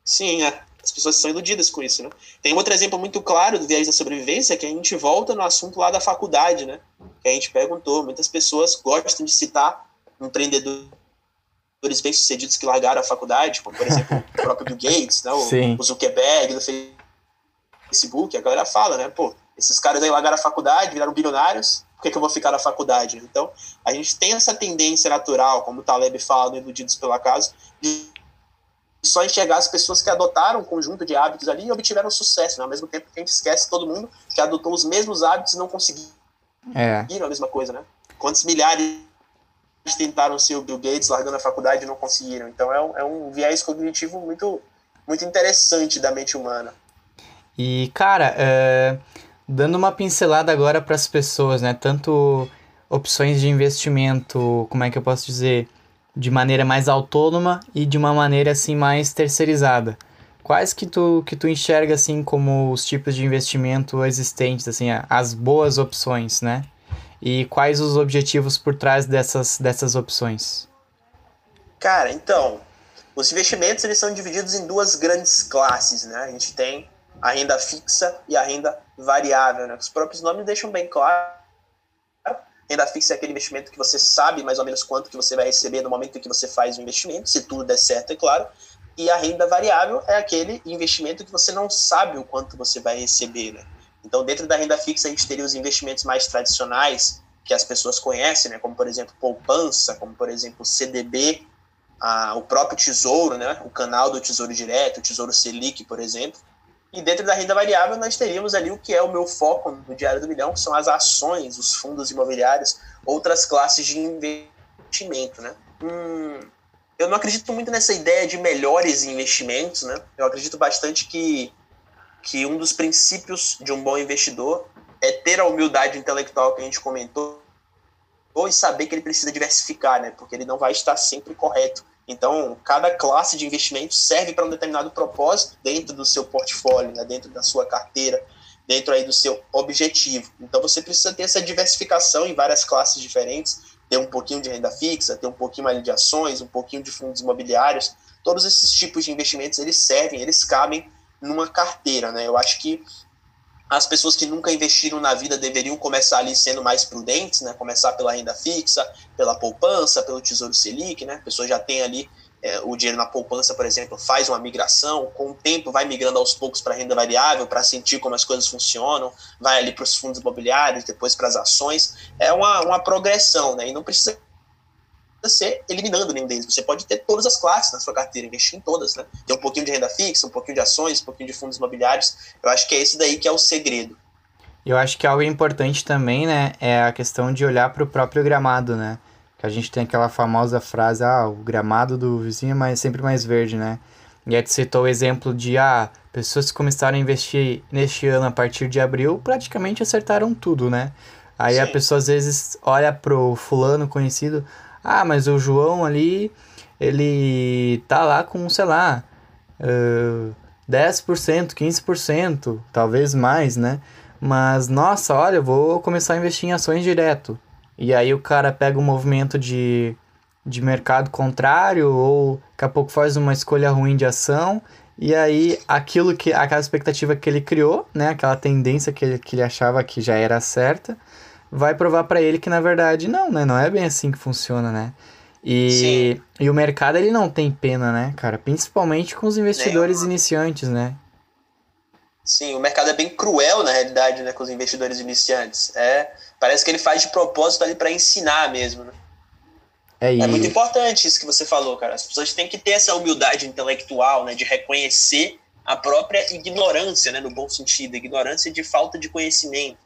Sim, é. As pessoas são iludidas com isso, né? Tem outro exemplo muito claro do viés da sobrevivência, que a gente volta no assunto lá da faculdade, né? Que a gente perguntou. Muitas pessoas gostam de citar empreendedores bem-sucedidos que largaram a faculdade, como, por exemplo, o próprio Bill Gates, né? O, o Zuckerberg do Facebook. A galera fala, né? Pô, esses caras aí largaram a faculdade, viraram bilionários, por que, que eu vou ficar na faculdade? Então, a gente tem essa tendência natural, como o Taleb fala no Iludidos pelo Acaso, de só enxergar as pessoas que adotaram um conjunto de hábitos ali e obtiveram sucesso, né? ao mesmo tempo que a gente esquece todo mundo que adotou os mesmos hábitos e não conseguiram é. a mesma coisa, né? Quantos milhares tentaram ser o Bill Gates largando a faculdade e não conseguiram? Então é um, é um viés cognitivo muito, muito interessante da mente humana. E, cara, é, dando uma pincelada agora para as pessoas, né? Tanto opções de investimento, como é que eu posso dizer? de maneira mais autônoma e de uma maneira assim mais terceirizada. Quais que tu, que tu enxerga assim como os tipos de investimento existentes, assim, as boas opções, né? E quais os objetivos por trás dessas, dessas opções? Cara, então, os investimentos eles são divididos em duas grandes classes, né? A gente tem a renda fixa e a renda variável, né? Os próprios nomes deixam bem claro Renda fixa é aquele investimento que você sabe mais ou menos quanto que você vai receber no momento que você faz o investimento, se tudo der certo, é claro. E a renda variável é aquele investimento que você não sabe o quanto você vai receber, né? Então, dentro da renda fixa, a gente teria os investimentos mais tradicionais, que as pessoas conhecem, né? como, por exemplo, poupança, como, por exemplo, CDB, a, o próprio Tesouro, né? o canal do Tesouro Direto, o Tesouro Selic, por exemplo. E dentro da renda variável, nós teríamos ali o que é o meu foco no Diário do Milhão, que são as ações, os fundos imobiliários, outras classes de investimento, né? Hum, eu não acredito muito nessa ideia de melhores investimentos, né? Eu acredito bastante que, que um dos princípios de um bom investidor é ter a humildade intelectual que a gente comentou e saber que ele precisa diversificar, né? Porque ele não vai estar sempre correto então, cada classe de investimento serve para um determinado propósito dentro do seu portfólio, né, dentro da sua carteira, dentro aí do seu objetivo. Então, você precisa ter essa diversificação em várias classes diferentes, ter um pouquinho de renda fixa, ter um pouquinho ali de ações, um pouquinho de fundos imobiliários. Todos esses tipos de investimentos, eles servem, eles cabem numa carteira, né? Eu acho que as pessoas que nunca investiram na vida deveriam começar ali sendo mais prudentes, né? Começar pela renda fixa, pela poupança, pelo Tesouro Selic, né? A pessoa já tem ali é, o dinheiro na poupança, por exemplo, faz uma migração, com o tempo vai migrando aos poucos para renda variável, para sentir como as coisas funcionam, vai ali para os fundos imobiliários, depois para as ações. É uma, uma progressão, né? E não precisa ser eliminando nenhum deles. Você pode ter todas as classes na sua carteira, investir em todas, né? Ter um pouquinho de renda fixa, um pouquinho de ações, um pouquinho de fundos imobiliários. Eu acho que é esse daí que é o segredo. Eu acho que algo importante também, né, é a questão de olhar para o próprio gramado, né? Que a gente tem aquela famosa frase, ah, o gramado do vizinho é mais, sempre mais verde, né? E aí tu citou o exemplo de, ah, pessoas que começaram a investir neste ano a partir de abril praticamente acertaram tudo, né? Aí Sim. a pessoa às vezes olha pro fulano conhecido, ah, mas o João ali, ele tá lá com, sei lá, uh, 10%, 15%, talvez mais, né? Mas, nossa, olha, eu vou começar a investir em ações direto. E aí o cara pega um movimento de, de mercado contrário ou daqui a pouco faz uma escolha ruim de ação e aí aquilo que aquela expectativa que ele criou, né, aquela tendência que ele, que ele achava que já era certa, vai provar para ele que na verdade não, né? Não é bem assim que funciona, né? E, e o mercado ele não tem pena, né, cara? Principalmente com os investidores Nenhuma. iniciantes, né? Sim, o mercado é bem cruel na realidade, né, com os investidores iniciantes. É, parece que ele faz de propósito ali para ensinar mesmo, né? É, e... é muito importante isso que você falou, cara. As pessoas têm que ter essa humildade intelectual, né, de reconhecer a própria ignorância, né, no bom sentido, ignorância de falta de conhecimento.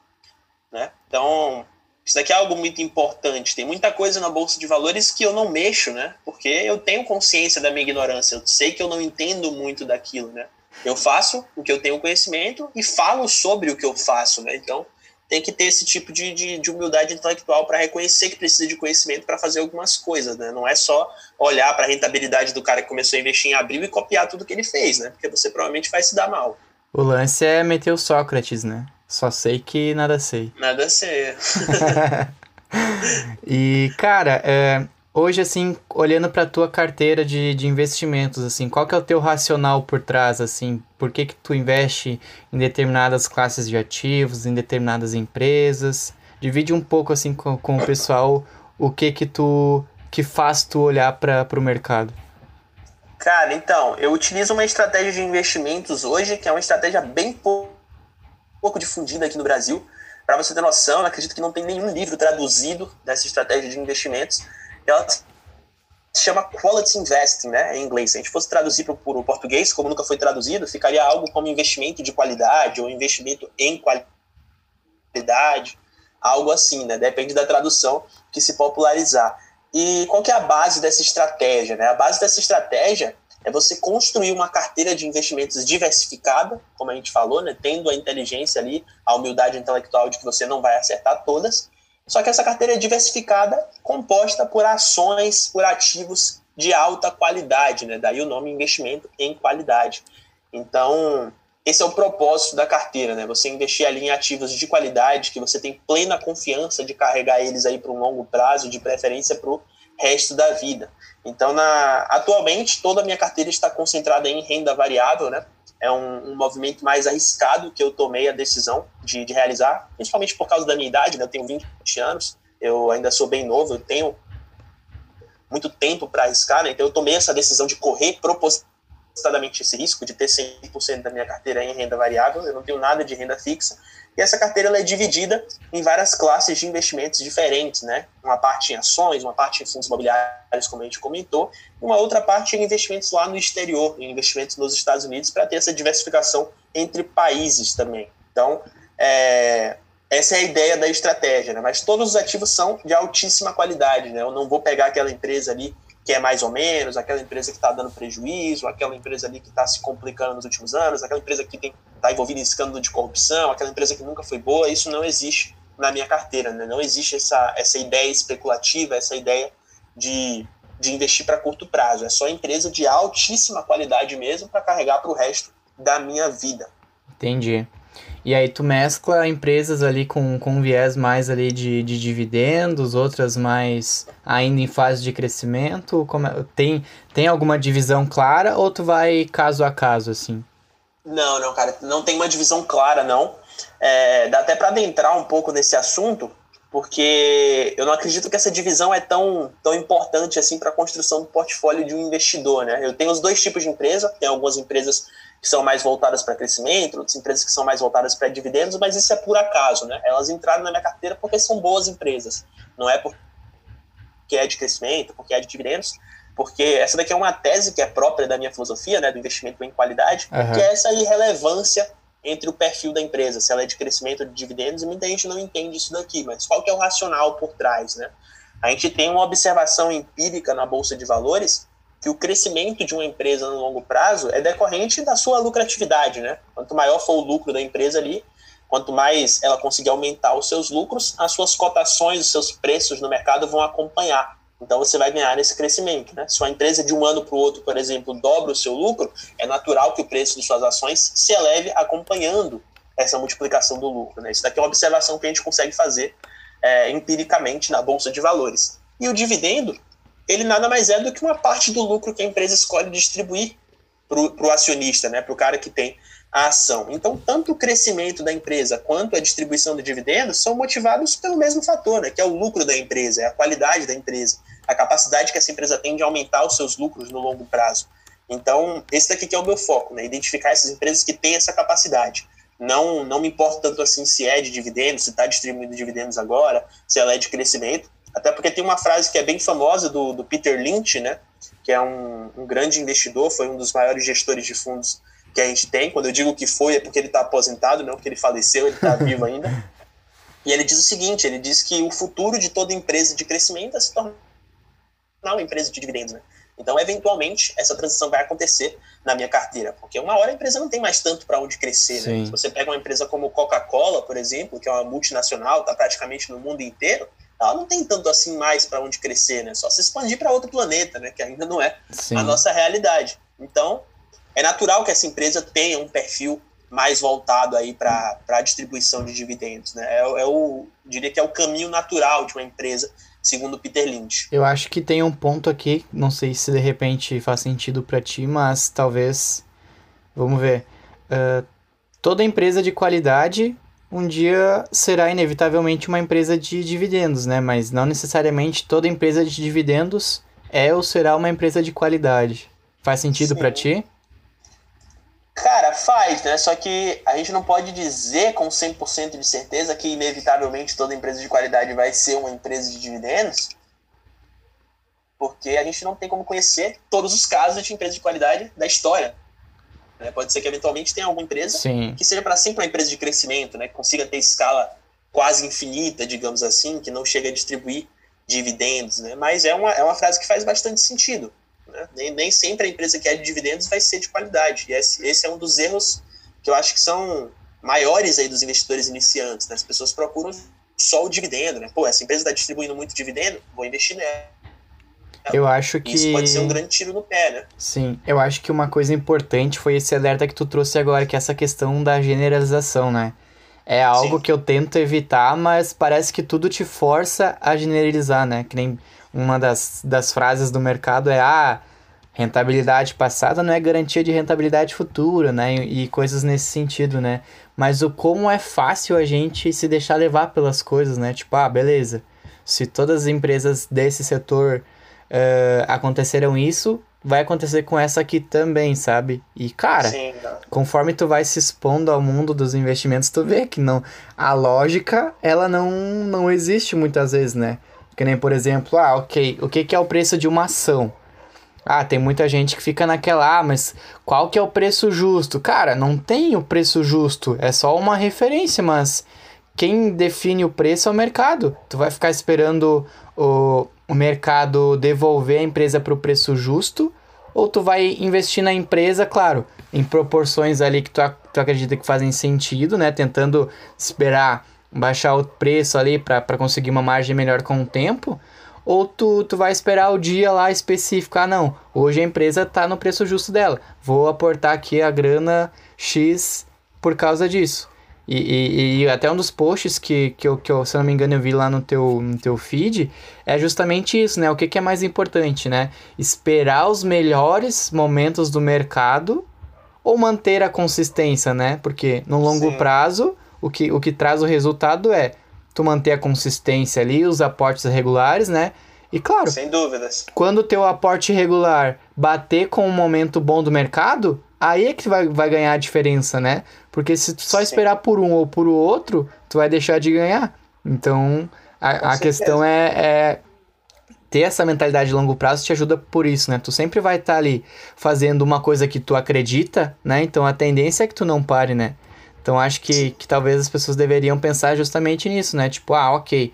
Né? Então, isso daqui é algo muito importante. Tem muita coisa na bolsa de valores que eu não mexo, né? Porque eu tenho consciência da minha ignorância. Eu sei que eu não entendo muito daquilo, né? Eu faço o que eu tenho conhecimento e falo sobre o que eu faço, né? Então, tem que ter esse tipo de, de, de humildade intelectual para reconhecer que precisa de conhecimento para fazer algumas coisas, né? Não é só olhar para a rentabilidade do cara que começou a investir em abril e copiar tudo que ele fez, né? Porque você provavelmente vai se dar mal. O lance é meter o Sócrates, né? Só sei que nada sei. Nada sei. e, cara, é, hoje, assim, olhando para tua carteira de, de investimentos, assim, qual que é o teu racional por trás, assim? Por que que tu investe em determinadas classes de ativos, em determinadas empresas? Divide um pouco, assim, com, com o pessoal o que que tu... que faz tu olhar para o mercado. Cara, então, eu utilizo uma estratégia de investimentos hoje que é uma estratégia bem pouco pouco difundida aqui no Brasil. Para você ter noção, eu acredito que não tem nenhum livro traduzido dessa estratégia de investimentos. Ela se chama Quality Investing, né, em inglês. Se a gente fosse traduzir para o português, como nunca foi traduzido, ficaria algo como investimento de qualidade ou investimento em qualidade, algo assim, né? Depende da tradução que se popularizar. E qual que é a base dessa estratégia? Né? A base dessa estratégia é você construir uma carteira de investimentos diversificada, como a gente falou, né, tendo a inteligência ali, a humildade intelectual de que você não vai acertar todas. Só que essa carteira é diversificada, composta por ações, por ativos de alta qualidade, né? Daí o nome investimento em qualidade. Então, esse é o propósito da carteira, né? Você investir ali em ativos de qualidade, que você tem plena confiança de carregar eles aí para um longo prazo, de preferência para o resto da vida. Então, na, atualmente, toda a minha carteira está concentrada em renda variável, né? É um, um movimento mais arriscado que eu tomei a decisão de, de, realizar, principalmente por causa da minha idade, né? Eu tenho 20 anos, eu ainda sou bem novo, eu tenho muito tempo para arriscar, né? Então, eu tomei essa decisão de correr propositadamente esse risco, de ter 100% da minha carteira em renda variável, eu não tenho nada de renda fixa, e essa carteira ela é dividida em várias classes de investimentos diferentes, né? Uma parte em ações, uma parte em fundos imobiliários, como a gente comentou, e uma outra parte em investimentos lá no exterior, em investimentos nos Estados Unidos, para ter essa diversificação entre países também. Então, é, essa é a ideia da estratégia, né? Mas todos os ativos são de altíssima qualidade, né? Eu não vou pegar aquela empresa ali que é mais ou menos, aquela empresa que está dando prejuízo, aquela empresa ali que está se complicando nos últimos anos, aquela empresa que está envolvida em escândalo de corrupção, aquela empresa que nunca foi boa, isso não existe na minha carteira, né? não existe essa, essa ideia especulativa, essa ideia de, de investir para curto prazo, é só empresa de altíssima qualidade mesmo para carregar para o resto da minha vida. Entendi. E aí tu mescla empresas ali com, com viés mais ali de, de dividendos, outras mais ainda em fase de crescimento? Como é, tem, tem alguma divisão clara ou tu vai caso a caso, assim? Não, não, cara, não tem uma divisão clara, não. É, dá até para adentrar um pouco nesse assunto, porque eu não acredito que essa divisão é tão, tão importante assim para a construção do portfólio de um investidor, né? Eu tenho os dois tipos de empresa, tem algumas empresas que são mais voltadas para crescimento, outras empresas que são mais voltadas para dividendos, mas isso é por acaso, né? Elas entraram na minha carteira porque são boas empresas, não é porque é de crescimento, porque é de dividendos, porque essa daqui é uma tese que é própria da minha filosofia, né, do investimento em qualidade, uhum. que é essa irrelevância entre o perfil da empresa, se ela é de crescimento ou de dividendos, e muita gente não entende isso daqui, mas qual que é o racional por trás, né? A gente tem uma observação empírica na bolsa de valores que o crescimento de uma empresa no longo prazo é decorrente da sua lucratividade, né? Quanto maior for o lucro da empresa ali, quanto mais ela conseguir aumentar os seus lucros, as suas cotações, os seus preços no mercado vão acompanhar. Então você vai ganhar nesse crescimento. Né? Se uma empresa de um ano para o outro, por exemplo, dobra o seu lucro, é natural que o preço de suas ações se eleve acompanhando essa multiplicação do lucro. Né? Isso daqui é uma observação que a gente consegue fazer é, empiricamente na Bolsa de Valores. E o dividendo, ele nada mais é do que uma parte do lucro que a empresa escolhe distribuir para o acionista, né? para o cara que tem a ação. Então, tanto o crescimento da empresa quanto a distribuição de dividendos são motivados pelo mesmo fator, né, que é o lucro da empresa, é a qualidade da empresa, a capacidade que essa empresa tem de aumentar os seus lucros no longo prazo. Então, esse daqui que é o meu foco, né, identificar essas empresas que têm essa capacidade. Não, não me importa tanto assim se é de dividendos, se está distribuindo dividendos agora, se ela é de crescimento, até porque tem uma frase que é bem famosa do, do Peter Lynch, né, que é um, um grande investidor, foi um dos maiores gestores de fundos que a gente tem. Quando eu digo que foi, é porque ele está aposentado, não porque ele faleceu, ele está vivo ainda. E ele diz o seguinte: ele diz que o futuro de toda empresa de crescimento é se tornar uma empresa de dividendos, né? Então, eventualmente, essa transição vai acontecer na minha carteira, porque uma hora a empresa não tem mais tanto para onde crescer. Né? Se você pega uma empresa como Coca-Cola, por exemplo, que é uma multinacional, está praticamente no mundo inteiro, ela não tem tanto assim mais para onde crescer, né? Só se expandir para outro planeta, né? Que ainda não é Sim. a nossa realidade. Então, é natural que essa empresa tenha um perfil mais voltado aí para a distribuição de dividendos. Né? É, é o, diria que é o caminho natural de uma empresa, segundo Peter Lynch. Eu acho que tem um ponto aqui, não sei se de repente faz sentido para ti, mas talvez, vamos ver, uh, toda empresa de qualidade um dia será inevitavelmente uma empresa de dividendos, né? Mas não necessariamente toda empresa de dividendos é ou será uma empresa de qualidade. Faz sentido para ti? Cara, faz, né? Só que a gente não pode dizer com 100% de certeza que, inevitavelmente, toda empresa de qualidade vai ser uma empresa de dividendos, porque a gente não tem como conhecer todos os casos de empresa de qualidade da história. Né? Pode ser que, eventualmente, tenha alguma empresa Sim. que seja para sempre uma empresa de crescimento, né? que consiga ter escala quase infinita, digamos assim, que não chega a distribuir dividendos, né? Mas é uma, é uma frase que faz bastante sentido. Né? Nem, nem sempre a empresa que é de dividendos vai ser de qualidade. E esse, esse é um dos erros que eu acho que são maiores aí dos investidores iniciantes. Né? As pessoas procuram só o dividendo. Né? Pô, essa empresa está distribuindo muito dividendo, vou investir nela. Eu acho que. Isso pode ser um grande tiro no pé, né? Sim, eu acho que uma coisa importante foi esse alerta que tu trouxe agora, que é essa questão da generalização, né? É algo Sim. que eu tento evitar, mas parece que tudo te força a generalizar, né? Que nem uma das, das frases do mercado é: ah, rentabilidade passada não é garantia de rentabilidade futura, né? E, e coisas nesse sentido, né? Mas o como é fácil a gente se deixar levar pelas coisas, né? Tipo, ah, beleza. Se todas as empresas desse setor uh, aconteceram isso, vai acontecer com essa aqui também, sabe? E, cara, Sim, conforme tu vai se expondo ao mundo dos investimentos, tu vê que não a lógica, ela não, não existe muitas vezes, né? Que nem, por exemplo, ah, ok, o que, que é o preço de uma ação? Ah, tem muita gente que fica naquela, ah, mas qual que é o preço justo? Cara, não tem o preço justo, é só uma referência, mas quem define o preço é o mercado. Tu vai ficar esperando o, o mercado devolver a empresa para o preço justo, ou tu vai investir na empresa, claro, em proporções ali que tu, tu acredita que fazem sentido, né? Tentando esperar baixar o preço ali para conseguir uma margem melhor com o tempo, ou tu, tu vai esperar o dia lá específico. Ah, não, hoje a empresa tá no preço justo dela, vou aportar aqui a grana X por causa disso. E, e, e, até um dos posts que, que, eu, que eu, se não me engano, eu vi lá no teu, no teu feed é justamente isso, né? O que, que é mais importante, né? Esperar os melhores momentos do mercado ou manter a consistência, né? Porque no longo Sim. prazo, o que, o que traz o resultado é tu manter a consistência ali, os aportes regulares, né? E claro, sem dúvidas. Quando o teu aporte regular bater com o momento bom do mercado, aí é que vai, vai ganhar a diferença, né? Porque se tu só Sim. esperar por um ou por outro, tu vai deixar de ganhar. Então, a, a questão é, é ter essa mentalidade de longo prazo te ajuda por isso, né? Tu sempre vai estar tá ali fazendo uma coisa que tu acredita, né? Então a tendência é que tu não pare, né? Então acho que, que talvez as pessoas deveriam pensar justamente nisso, né? Tipo, ah, ok,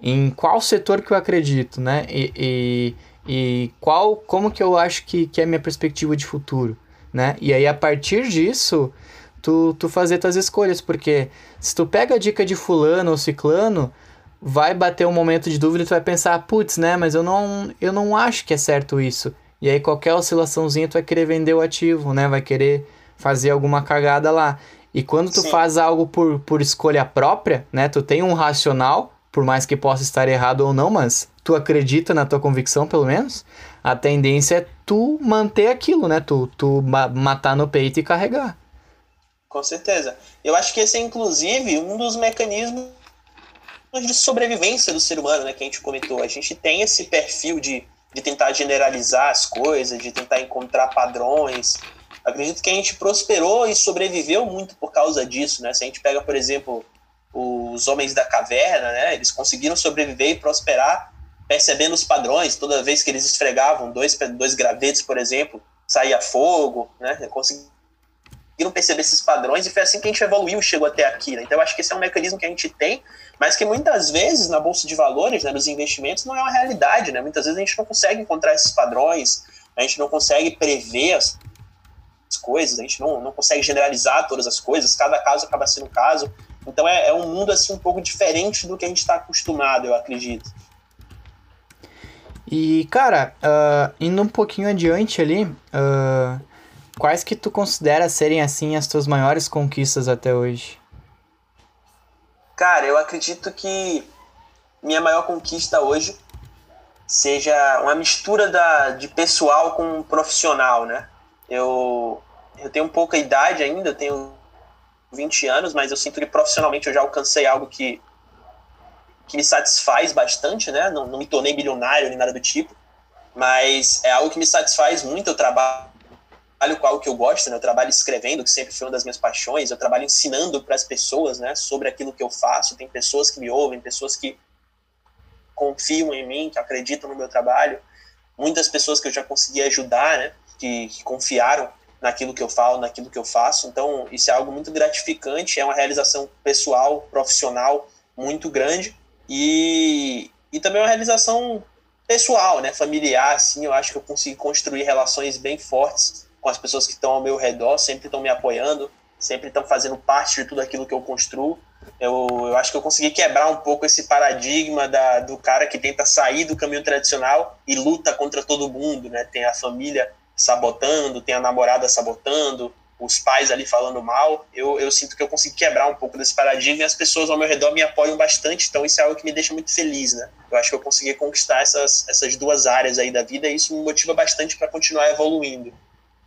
em qual setor que eu acredito, né? E, e, e qual, como que eu acho que, que é a minha perspectiva de futuro, né? E aí a partir disso, tu, tu fazer tuas escolhas, porque se tu pega a dica de fulano ou ciclano, vai bater um momento de dúvida e tu vai pensar, putz, né, mas eu não, eu não acho que é certo isso. E aí qualquer oscilaçãozinha tu vai querer vender o ativo, né? Vai querer fazer alguma cagada lá. E quando tu Sim. faz algo por, por escolha própria, né? Tu tem um racional, por mais que possa estar errado ou não, mas tu acredita na tua convicção, pelo menos, a tendência é tu manter aquilo, né? Tu, tu matar no peito e carregar. Com certeza. Eu acho que esse é, inclusive, um dos mecanismos de sobrevivência do ser humano, né, que a gente comentou. A gente tem esse perfil de, de tentar generalizar as coisas, de tentar encontrar padrões. Acredito que a gente prosperou e sobreviveu muito por causa disso, né? Se a gente pega, por exemplo, os homens da caverna, né? Eles conseguiram sobreviver e prosperar percebendo os padrões. Toda vez que eles esfregavam dois, dois gravetos, por exemplo, saía fogo, né? Conseguiram perceber esses padrões e foi assim que a gente evoluiu e chegou até aqui. Né? Então, eu acho que esse é um mecanismo que a gente tem mas que muitas vezes na bolsa de valores, né, nos investimentos, não é uma realidade, né? Muitas vezes a gente não consegue encontrar esses padrões, a gente não consegue prever as coisas, a gente não, não consegue generalizar todas as coisas, cada caso acaba sendo um caso. Então é, é um mundo assim um pouco diferente do que a gente está acostumado, eu acredito. E, cara, uh, indo um pouquinho adiante ali, uh, quais que tu considera serem, assim, as tuas maiores conquistas até hoje? Cara, eu acredito que minha maior conquista hoje seja uma mistura da, de pessoal com profissional, né? Eu, eu tenho pouca idade ainda, eu tenho 20 anos, mas eu sinto que profissionalmente eu já alcancei algo que, que me satisfaz bastante, né? Não, não me tornei milionário nem nada do tipo, mas é algo que me satisfaz muito. Eu trabalho com algo que eu gosto, né? Eu trabalho escrevendo, que sempre foi uma das minhas paixões. Eu trabalho ensinando para as pessoas, né? Sobre aquilo que eu faço. Tem pessoas que me ouvem, pessoas que confiam em mim, que acreditam no meu trabalho. Muitas pessoas que eu já consegui ajudar, né? Que, que confiaram naquilo que eu falo, naquilo que eu faço. Então, isso é algo muito gratificante. É uma realização pessoal, profissional muito grande e, e também uma realização pessoal, né, familiar, assim, eu acho que eu consegui construir relações bem fortes com as pessoas que estão ao meu redor, sempre estão me apoiando, sempre estão fazendo parte de tudo aquilo que eu construo. Eu, eu acho que eu consegui quebrar um pouco esse paradigma da, do cara que tenta sair do caminho tradicional e luta contra todo mundo, né? Tem a família sabotando, tem a namorada sabotando, os pais ali falando mal. Eu, eu sinto que eu consegui quebrar um pouco desse paradigma e as pessoas ao meu redor me apoiam bastante, então isso é algo que me deixa muito feliz, né? Eu acho que eu consegui conquistar essas, essas duas áreas aí da vida e isso me motiva bastante para continuar evoluindo.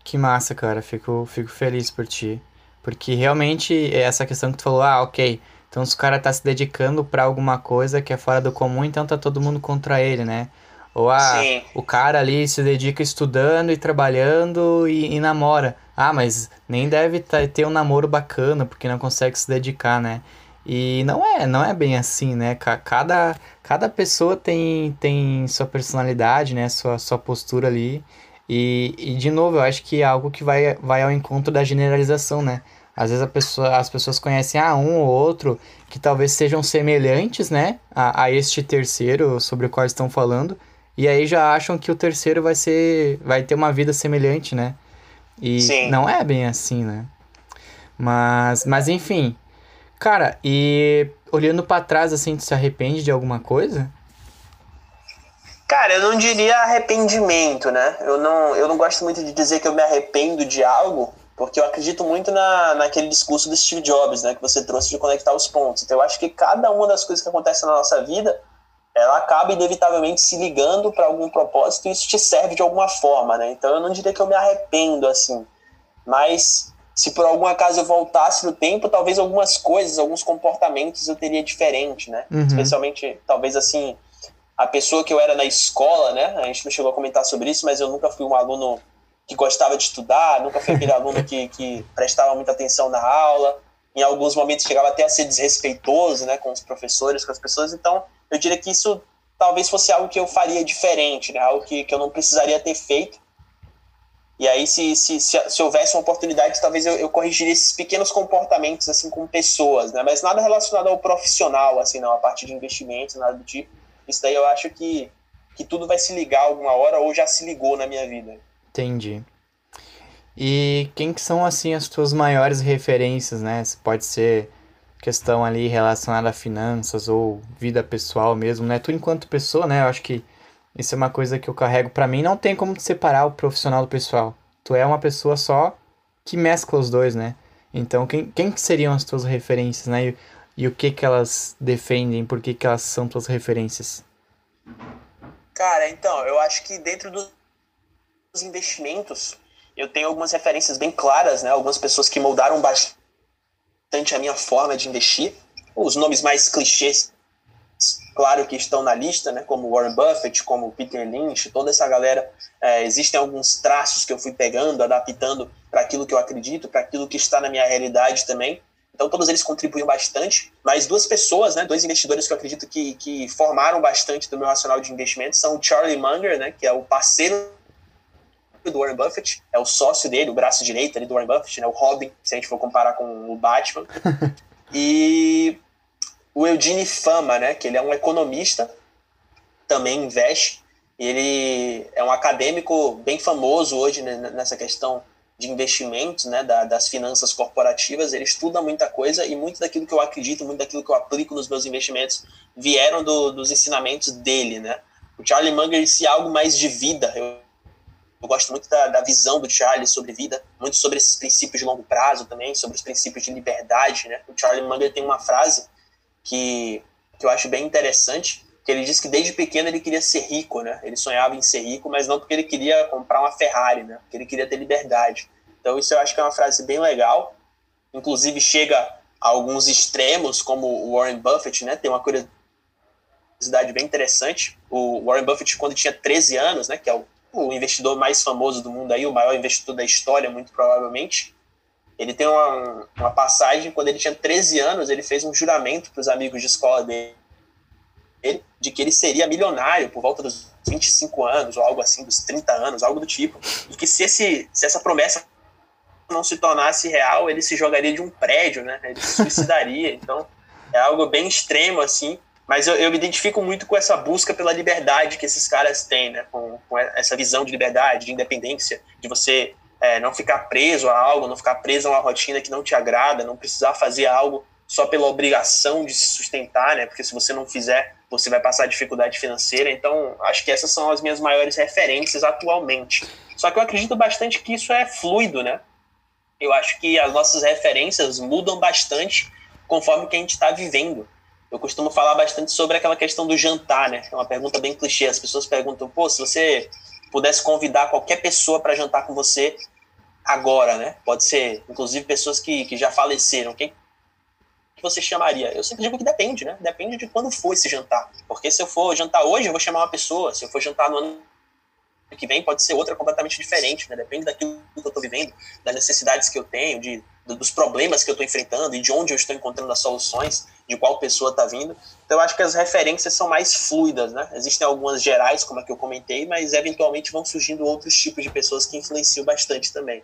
Que massa, cara. Fico, fico feliz por ti. Porque realmente é essa questão que tu falou, ah, ok. Então se o cara tá se dedicando para alguma coisa que é fora do comum, então tá todo mundo contra ele, né? Ou ah, Sim. o cara ali se dedica estudando e trabalhando e, e namora. Ah, mas nem deve ter um namoro bacana porque não consegue se dedicar, né? E não é, não é bem assim, né? Cada, cada pessoa tem, tem sua personalidade, né? Sua, sua postura ali. E, e, de novo, eu acho que é algo que vai, vai ao encontro da generalização, né? Às vezes a pessoa, as pessoas conhecem ah, um ou outro que talvez sejam semelhantes, né? A, a este terceiro sobre o qual estão falando. E aí já acham que o terceiro vai ser. vai ter uma vida semelhante, né? E Sim. não é bem assim, né? Mas, mas enfim. Cara, e olhando para trás, assim, tu se arrepende de alguma coisa? Cara, eu não diria arrependimento, né? Eu não, eu não gosto muito de dizer que eu me arrependo de algo, porque eu acredito muito na, naquele discurso do Steve Jobs, né? Que você trouxe de conectar os pontos. Então eu acho que cada uma das coisas que acontecem na nossa vida, ela acaba inevitavelmente se ligando para algum propósito e isso te serve de alguma forma, né? Então eu não diria que eu me arrependo, assim. mas se por algum acaso eu voltasse no tempo, talvez algumas coisas, alguns comportamentos eu teria diferente, né? Uhum. Especialmente, talvez assim, a pessoa que eu era na escola, né? A gente não chegou a comentar sobre isso, mas eu nunca fui um aluno que gostava de estudar, nunca fui aquele aluno que, que prestava muita atenção na aula. Em alguns momentos chegava até a ser desrespeitoso, né? Com os professores, com as pessoas. Então, eu diria que isso talvez fosse algo que eu faria diferente, né? Algo que, que eu não precisaria ter feito e aí, se, se, se, se, houvesse uma oportunidade, talvez eu, eu corrigiria esses pequenos comportamentos, assim, com pessoas, né? Mas nada relacionado ao profissional, assim, não, a partir de investimentos, nada do tipo. Isso daí eu acho que, que tudo vai se ligar alguma hora ou já se ligou na minha vida. Entendi. E quem que são, assim, as tuas maiores referências, né? Pode ser questão ali relacionada a finanças ou vida pessoal mesmo, né? Tu enquanto pessoa, né? Eu acho que isso é uma coisa que eu carrego para mim. Não tem como separar o profissional do pessoal. Tu é uma pessoa só que mescla os dois, né? Então, quem, quem seriam as tuas referências, né? E, e, o que que elas defendem? Por que que elas são tuas referências? Cara, então, eu acho que dentro dos investimentos, eu tenho algumas referências bem claras, né? Algumas pessoas que moldaram bastante a minha forma de investir. Os nomes mais clichês claro que estão na lista, né, como Warren Buffett, como Peter Lynch, toda essa galera. É, existem alguns traços que eu fui pegando, adaptando para aquilo que eu acredito, para aquilo que está na minha realidade também. Então, todos eles contribuem bastante. Mas duas pessoas, né, dois investidores que eu acredito que, que formaram bastante do meu racional de investimento são o Charlie Munger, né, que é o parceiro do Warren Buffett, é o sócio dele, o braço direito ali do Warren Buffett, né, o Robin, se a gente for comparar com o Batman. e o Eugene Fama, né, que ele é um economista, também investe, ele é um acadêmico bem famoso hoje né, nessa questão de investimentos, né, da, das finanças corporativas, ele estuda muita coisa e muito daquilo que eu acredito, muito daquilo que eu aplico nos meus investimentos vieram do, dos ensinamentos dele, né. O Charlie Munger, se algo mais de vida, eu, eu gosto muito da, da, visão do Charlie sobre vida, muito sobre esses princípios de longo prazo também, sobre os princípios de liberdade, né. O Charlie Munger tem uma frase que, que eu acho bem interessante, que ele disse que desde pequeno ele queria ser rico, né? Ele sonhava em ser rico, mas não porque ele queria comprar uma Ferrari, né? Porque ele queria ter liberdade. Então isso eu acho que é uma frase bem legal. Inclusive chega a alguns extremos, como o Warren Buffett, né? Tem uma curiosidade bem interessante. O Warren Buffett, quando tinha 13 anos, né? Que é o, o investidor mais famoso do mundo aí, o maior investidor da história, muito provavelmente, ele tem uma, uma passagem, quando ele tinha 13 anos, ele fez um juramento para os amigos de escola dele de que ele seria milionário por volta dos 25 anos, ou algo assim, dos 30 anos, algo do tipo. E que se, esse, se essa promessa não se tornasse real, ele se jogaria de um prédio, né? Ele se suicidaria. Então, é algo bem extremo, assim. Mas eu, eu me identifico muito com essa busca pela liberdade que esses caras têm, né? Com, com essa visão de liberdade, de independência, de você é, não ficar preso a algo, não ficar preso a uma rotina que não te agrada, não precisar fazer algo só pela obrigação de se sustentar, né? Porque se você não fizer, você vai passar dificuldade financeira. Então, acho que essas são as minhas maiores referências atualmente. Só que eu acredito bastante que isso é fluido, né? Eu acho que as nossas referências mudam bastante conforme que a gente está vivendo. Eu costumo falar bastante sobre aquela questão do jantar, né? É uma pergunta bem clichê. As pessoas perguntam, pô, se você pudesse convidar qualquer pessoa para jantar com você agora, né? Pode ser, inclusive, pessoas que, que já faleceram. Quem que você chamaria? Eu sempre digo que depende, né? Depende de quando for esse jantar. Porque se eu for jantar hoje, eu vou chamar uma pessoa. Se eu for jantar no ano que vem, pode ser outra completamente diferente, né? Depende daquilo que eu estou vivendo, das necessidades que eu tenho, de, dos problemas que eu estou enfrentando e de onde eu estou encontrando as soluções de qual pessoa está vindo. Então, eu acho que as referências são mais fluidas, né? Existem algumas gerais, como a que eu comentei, mas eventualmente vão surgindo outros tipos de pessoas que influenciam bastante também.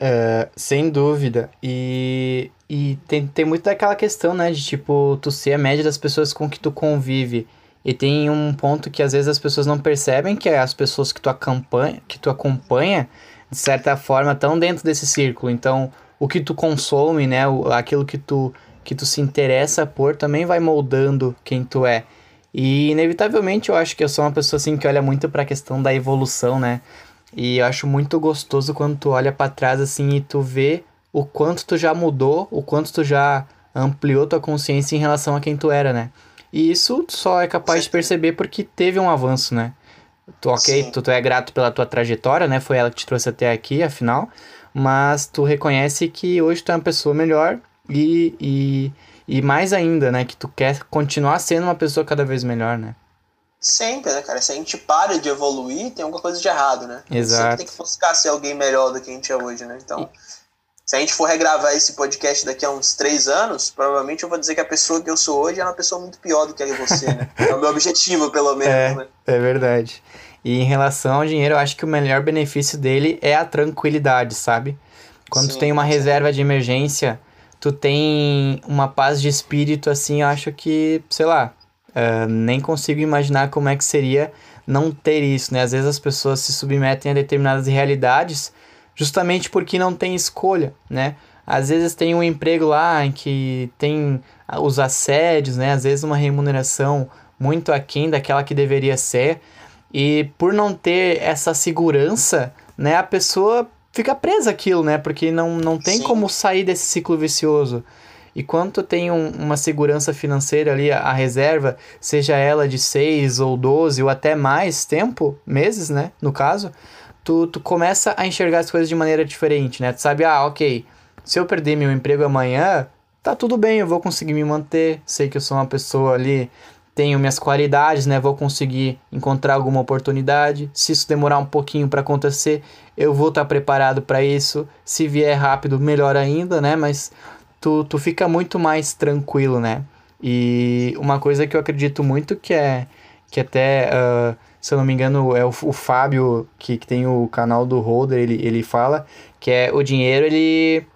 Uh, sem dúvida. E, e tem, tem muito daquela questão, né? De tipo, tu ser a média das pessoas com que tu convive. E tem um ponto que às vezes as pessoas não percebem, que é as pessoas que tu acompanha, que tu acompanha de certa forma, estão dentro desse círculo. Então, o que tu consome, né? Aquilo que tu que tu se interessa por também vai moldando quem tu é. E inevitavelmente eu acho que eu sou uma pessoa assim que olha muito para a questão da evolução, né? E eu acho muito gostoso quando tu olha para trás assim e tu vê o quanto tu já mudou, o quanto tu já ampliou tua consciência em relação a quem tu era, né? E isso só é capaz de perceber porque teve um avanço, né? Tu, ok, tu, tu é grato pela tua trajetória, né? Foi ela que te trouxe até aqui, afinal. mas tu reconhece que hoje tu é uma pessoa melhor e, e, e mais ainda, né? Que tu quer continuar sendo uma pessoa cada vez melhor, né? Sempre, né, cara? Se a gente para de evoluir, tem alguma coisa de errado, né? Exato. Sempre tem que buscar ser alguém melhor do que a gente é hoje, né? Então, se a gente for regravar esse podcast daqui a uns três anos, provavelmente eu vou dizer que a pessoa que eu sou hoje é uma pessoa muito pior do que você, né? É o meu objetivo, pelo menos, é, né? É verdade. E em relação ao dinheiro, eu acho que o melhor benefício dele é a tranquilidade, sabe? Quando Sim, tu tem uma reserva de emergência, tu tem uma paz de espírito, assim, eu acho que, sei lá, uh, nem consigo imaginar como é que seria não ter isso, né? Às vezes as pessoas se submetem a determinadas realidades justamente porque não tem escolha, né? Às vezes tem um emprego lá em que tem os assédios, né? Às vezes uma remuneração muito aquém daquela que deveria ser. E por não ter essa segurança, né, a pessoa fica presa aquilo, né? Porque não, não tem Sim. como sair desse ciclo vicioso. E quando tu tem um, uma segurança financeira ali, a, a, reserva, seja ela de 6 ou 12 ou até mais tempo, meses, né? No caso, tu, tu começa a enxergar as coisas de maneira diferente, né? Tu sabe, ah, ok, se eu perder meu emprego amanhã, tá tudo bem, eu vou conseguir me manter. Sei que eu sou uma pessoa ali tenho minhas qualidades, né? Vou conseguir encontrar alguma oportunidade. Se isso demorar um pouquinho para acontecer, eu vou estar tá preparado para isso. Se vier rápido, melhor ainda, né? Mas tu, tu fica muito mais tranquilo, né? E uma coisa que eu acredito muito que é que até, uh, se eu não me engano, é o, o Fábio que, que tem o canal do Holder, ele, ele fala que é o dinheiro, ele.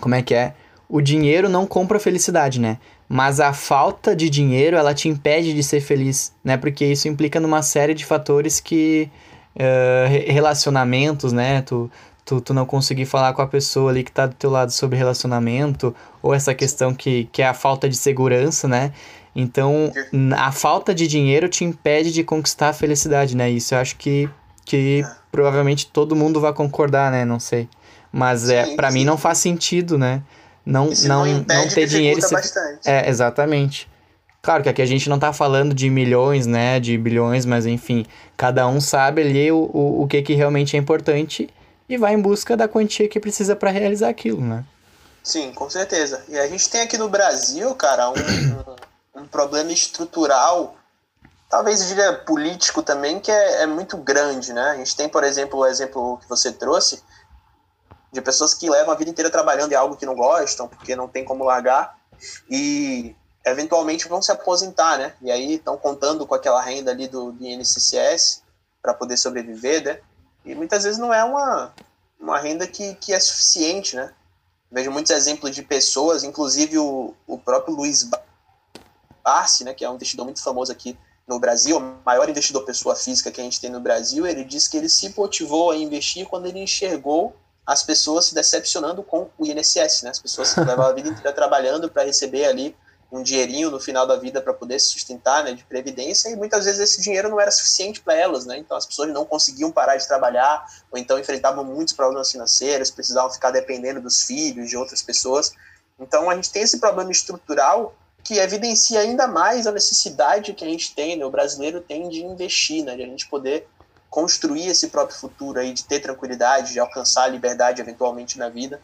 Como é que é? O dinheiro não compra felicidade, né? Mas a falta de dinheiro ela te impede de ser feliz, né? Porque isso implica numa série de fatores que uh, relacionamentos, né? Tu, tu, tu não conseguir falar com a pessoa ali que tá do teu lado sobre relacionamento ou essa questão que, que é a falta de segurança, né? Então, a falta de dinheiro te impede de conquistar a felicidade, né? Isso eu acho que, que provavelmente todo mundo vai concordar, né? Não sei. Mas é, para mim não faz sentido, né? Não, não, não, não ter dinheiro. Se... É, exatamente. Claro que aqui a gente não tá falando de milhões, né, de bilhões, mas enfim, cada um sabe ali o, o, o que, que realmente é importante e vai em busca da quantia que precisa para realizar aquilo, né? Sim, com certeza. E a gente tem aqui no Brasil, cara, um, um, um problema estrutural, talvez eu diria político também, que é, é muito grande, né? A gente tem, por exemplo, o exemplo que você trouxe, de pessoas que levam a vida inteira trabalhando em algo que não gostam, porque não tem como largar, e eventualmente vão se aposentar, né? E aí estão contando com aquela renda ali do, do INSS para poder sobreviver, né? E muitas vezes não é uma, uma renda que, que é suficiente, né? Vejo muitos exemplos de pessoas, inclusive o, o próprio Luiz Barsi, né, que é um investidor muito famoso aqui no Brasil, o maior investidor pessoa física que a gente tem no Brasil, ele disse que ele se motivou a investir quando ele enxergou as pessoas se decepcionando com o INSS, né? As pessoas que levam a vida inteira trabalhando para receber ali um dinheirinho no final da vida para poder se sustentar, né, de previdência, e muitas vezes esse dinheiro não era suficiente para elas, né? Então as pessoas não conseguiam parar de trabalhar, ou então enfrentavam muitos problemas financeiros, precisavam ficar dependendo dos filhos, de outras pessoas. Então a gente tem esse problema estrutural que evidencia ainda mais a necessidade que a gente tem, né? O brasileiro tem de investir, né? De a gente poder construir esse próprio futuro aí, de ter tranquilidade, de alcançar a liberdade eventualmente na vida.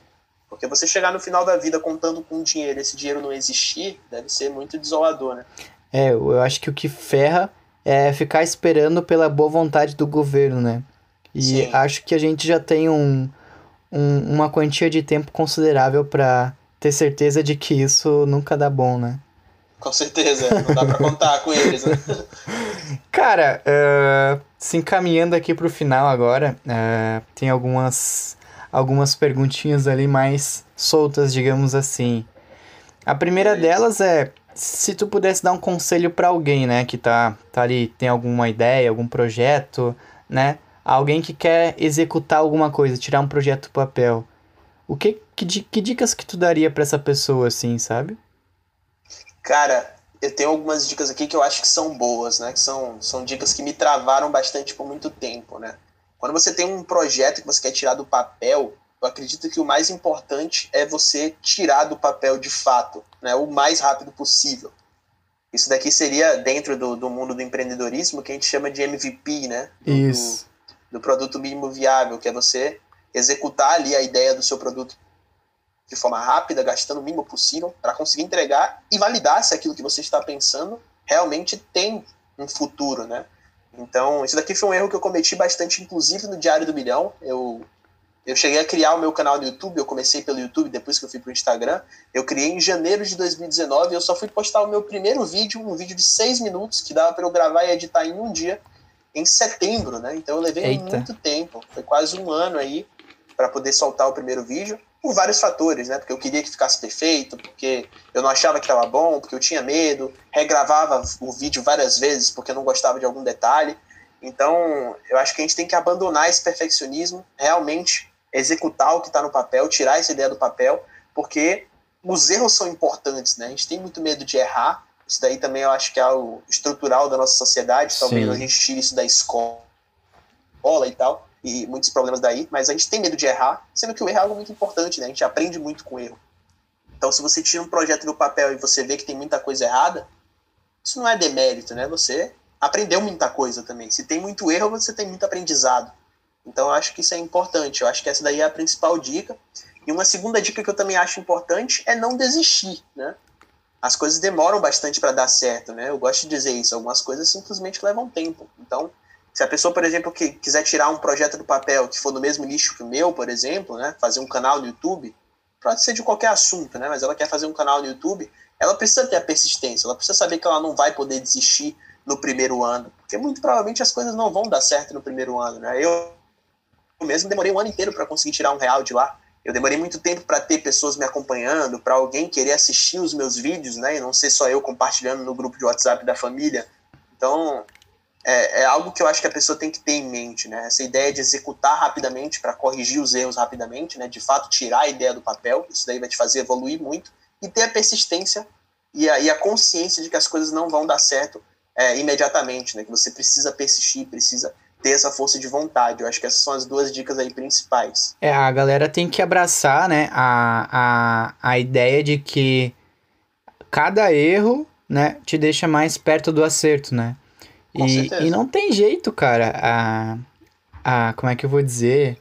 Porque você chegar no final da vida contando com dinheiro, esse dinheiro não existir, deve ser muito desolador, né? É, eu acho que o que ferra é ficar esperando pela boa vontade do governo, né? E Sim. acho que a gente já tem um, um uma quantia de tempo considerável para ter certeza de que isso nunca dá bom, né? Com certeza, não dá pra contar com eles, né? Cara, uh, se encaminhando aqui pro final agora, uh, tem algumas, algumas perguntinhas ali mais soltas, digamos assim. A primeira delas é se tu pudesse dar um conselho para alguém, né, que tá, tá ali, tem alguma ideia, algum projeto, né? Alguém que quer executar alguma coisa, tirar um projeto do papel. O que, que, que dicas que tu daria para essa pessoa, assim, sabe? Cara, eu tenho algumas dicas aqui que eu acho que são boas, né? Que são, são dicas que me travaram bastante por muito tempo, né? Quando você tem um projeto que você quer tirar do papel, eu acredito que o mais importante é você tirar do papel de fato, né? O mais rápido possível. Isso daqui seria dentro do, do mundo do empreendedorismo que a gente chama de MVP, né? Do, Isso. Do, do produto mínimo viável, que é você executar ali a ideia do seu produto de forma rápida, gastando o mínimo possível, para conseguir entregar e validar se aquilo que você está pensando realmente tem um futuro, né? Então, isso daqui foi um erro que eu cometi bastante, inclusive no Diário do Milhão. Eu, eu cheguei a criar o meu canal no YouTube, eu comecei pelo YouTube, depois que eu fui para o Instagram. Eu criei em janeiro de 2019 e eu só fui postar o meu primeiro vídeo, um vídeo de seis minutos, que dava para eu gravar e editar em um dia, em setembro, né? Então eu levei Eita. muito tempo, foi quase um ano aí para poder soltar o primeiro vídeo por vários fatores, né? Porque eu queria que ficasse perfeito, porque eu não achava que estava bom, porque eu tinha medo, regravava o vídeo várias vezes porque eu não gostava de algum detalhe. Então, eu acho que a gente tem que abandonar esse perfeccionismo, realmente executar o que está no papel, tirar essa ideia do papel, porque os erros são importantes, né? A gente tem muito medo de errar. Isso daí também eu acho que é algo estrutural da nossa sociedade. Talvez Sim. a gente tire isso da escola e tal e muitos problemas daí, mas a gente tem medo de errar, sendo que o erro é algo muito importante, né? A gente aprende muito com o erro. Então, se você tira um projeto do papel e você vê que tem muita coisa errada, isso não é demérito, né? Você aprendeu muita coisa também. Se tem muito erro, você tem muito aprendizado. Então, eu acho que isso é importante. Eu acho que essa daí é a principal dica. E uma segunda dica que eu também acho importante é não desistir, né? As coisas demoram bastante para dar certo, né? Eu gosto de dizer isso. Algumas coisas simplesmente levam tempo. Então, se a pessoa, por exemplo, que quiser tirar um projeto do papel que for no mesmo nicho que o meu, por exemplo, né, fazer um canal no YouTube, pode ser de qualquer assunto, né, mas ela quer fazer um canal no YouTube, ela precisa ter a persistência, ela precisa saber que ela não vai poder desistir no primeiro ano, porque muito provavelmente as coisas não vão dar certo no primeiro ano, né? Eu, eu mesmo demorei um ano inteiro para conseguir tirar um real de lá. Eu demorei muito tempo para ter pessoas me acompanhando, para alguém querer assistir os meus vídeos, né? E não ser só eu compartilhando no grupo de WhatsApp da família. Então, é, é, algo que eu acho que a pessoa tem que ter em mente, né? Essa ideia de executar rapidamente para corrigir os erros rapidamente, né? De fato, tirar a ideia do papel, isso daí vai te fazer evoluir muito e ter a persistência e a, e a consciência de que as coisas não vão dar certo é, imediatamente, né? Que você precisa persistir, precisa ter essa força de vontade. Eu acho que essas são as duas dicas aí principais. É, a galera tem que abraçar, né? A, a, a ideia de que cada erro, né? Te deixa mais perto do acerto, né? E, e não tem jeito, cara. A, a, como é que eu vou dizer?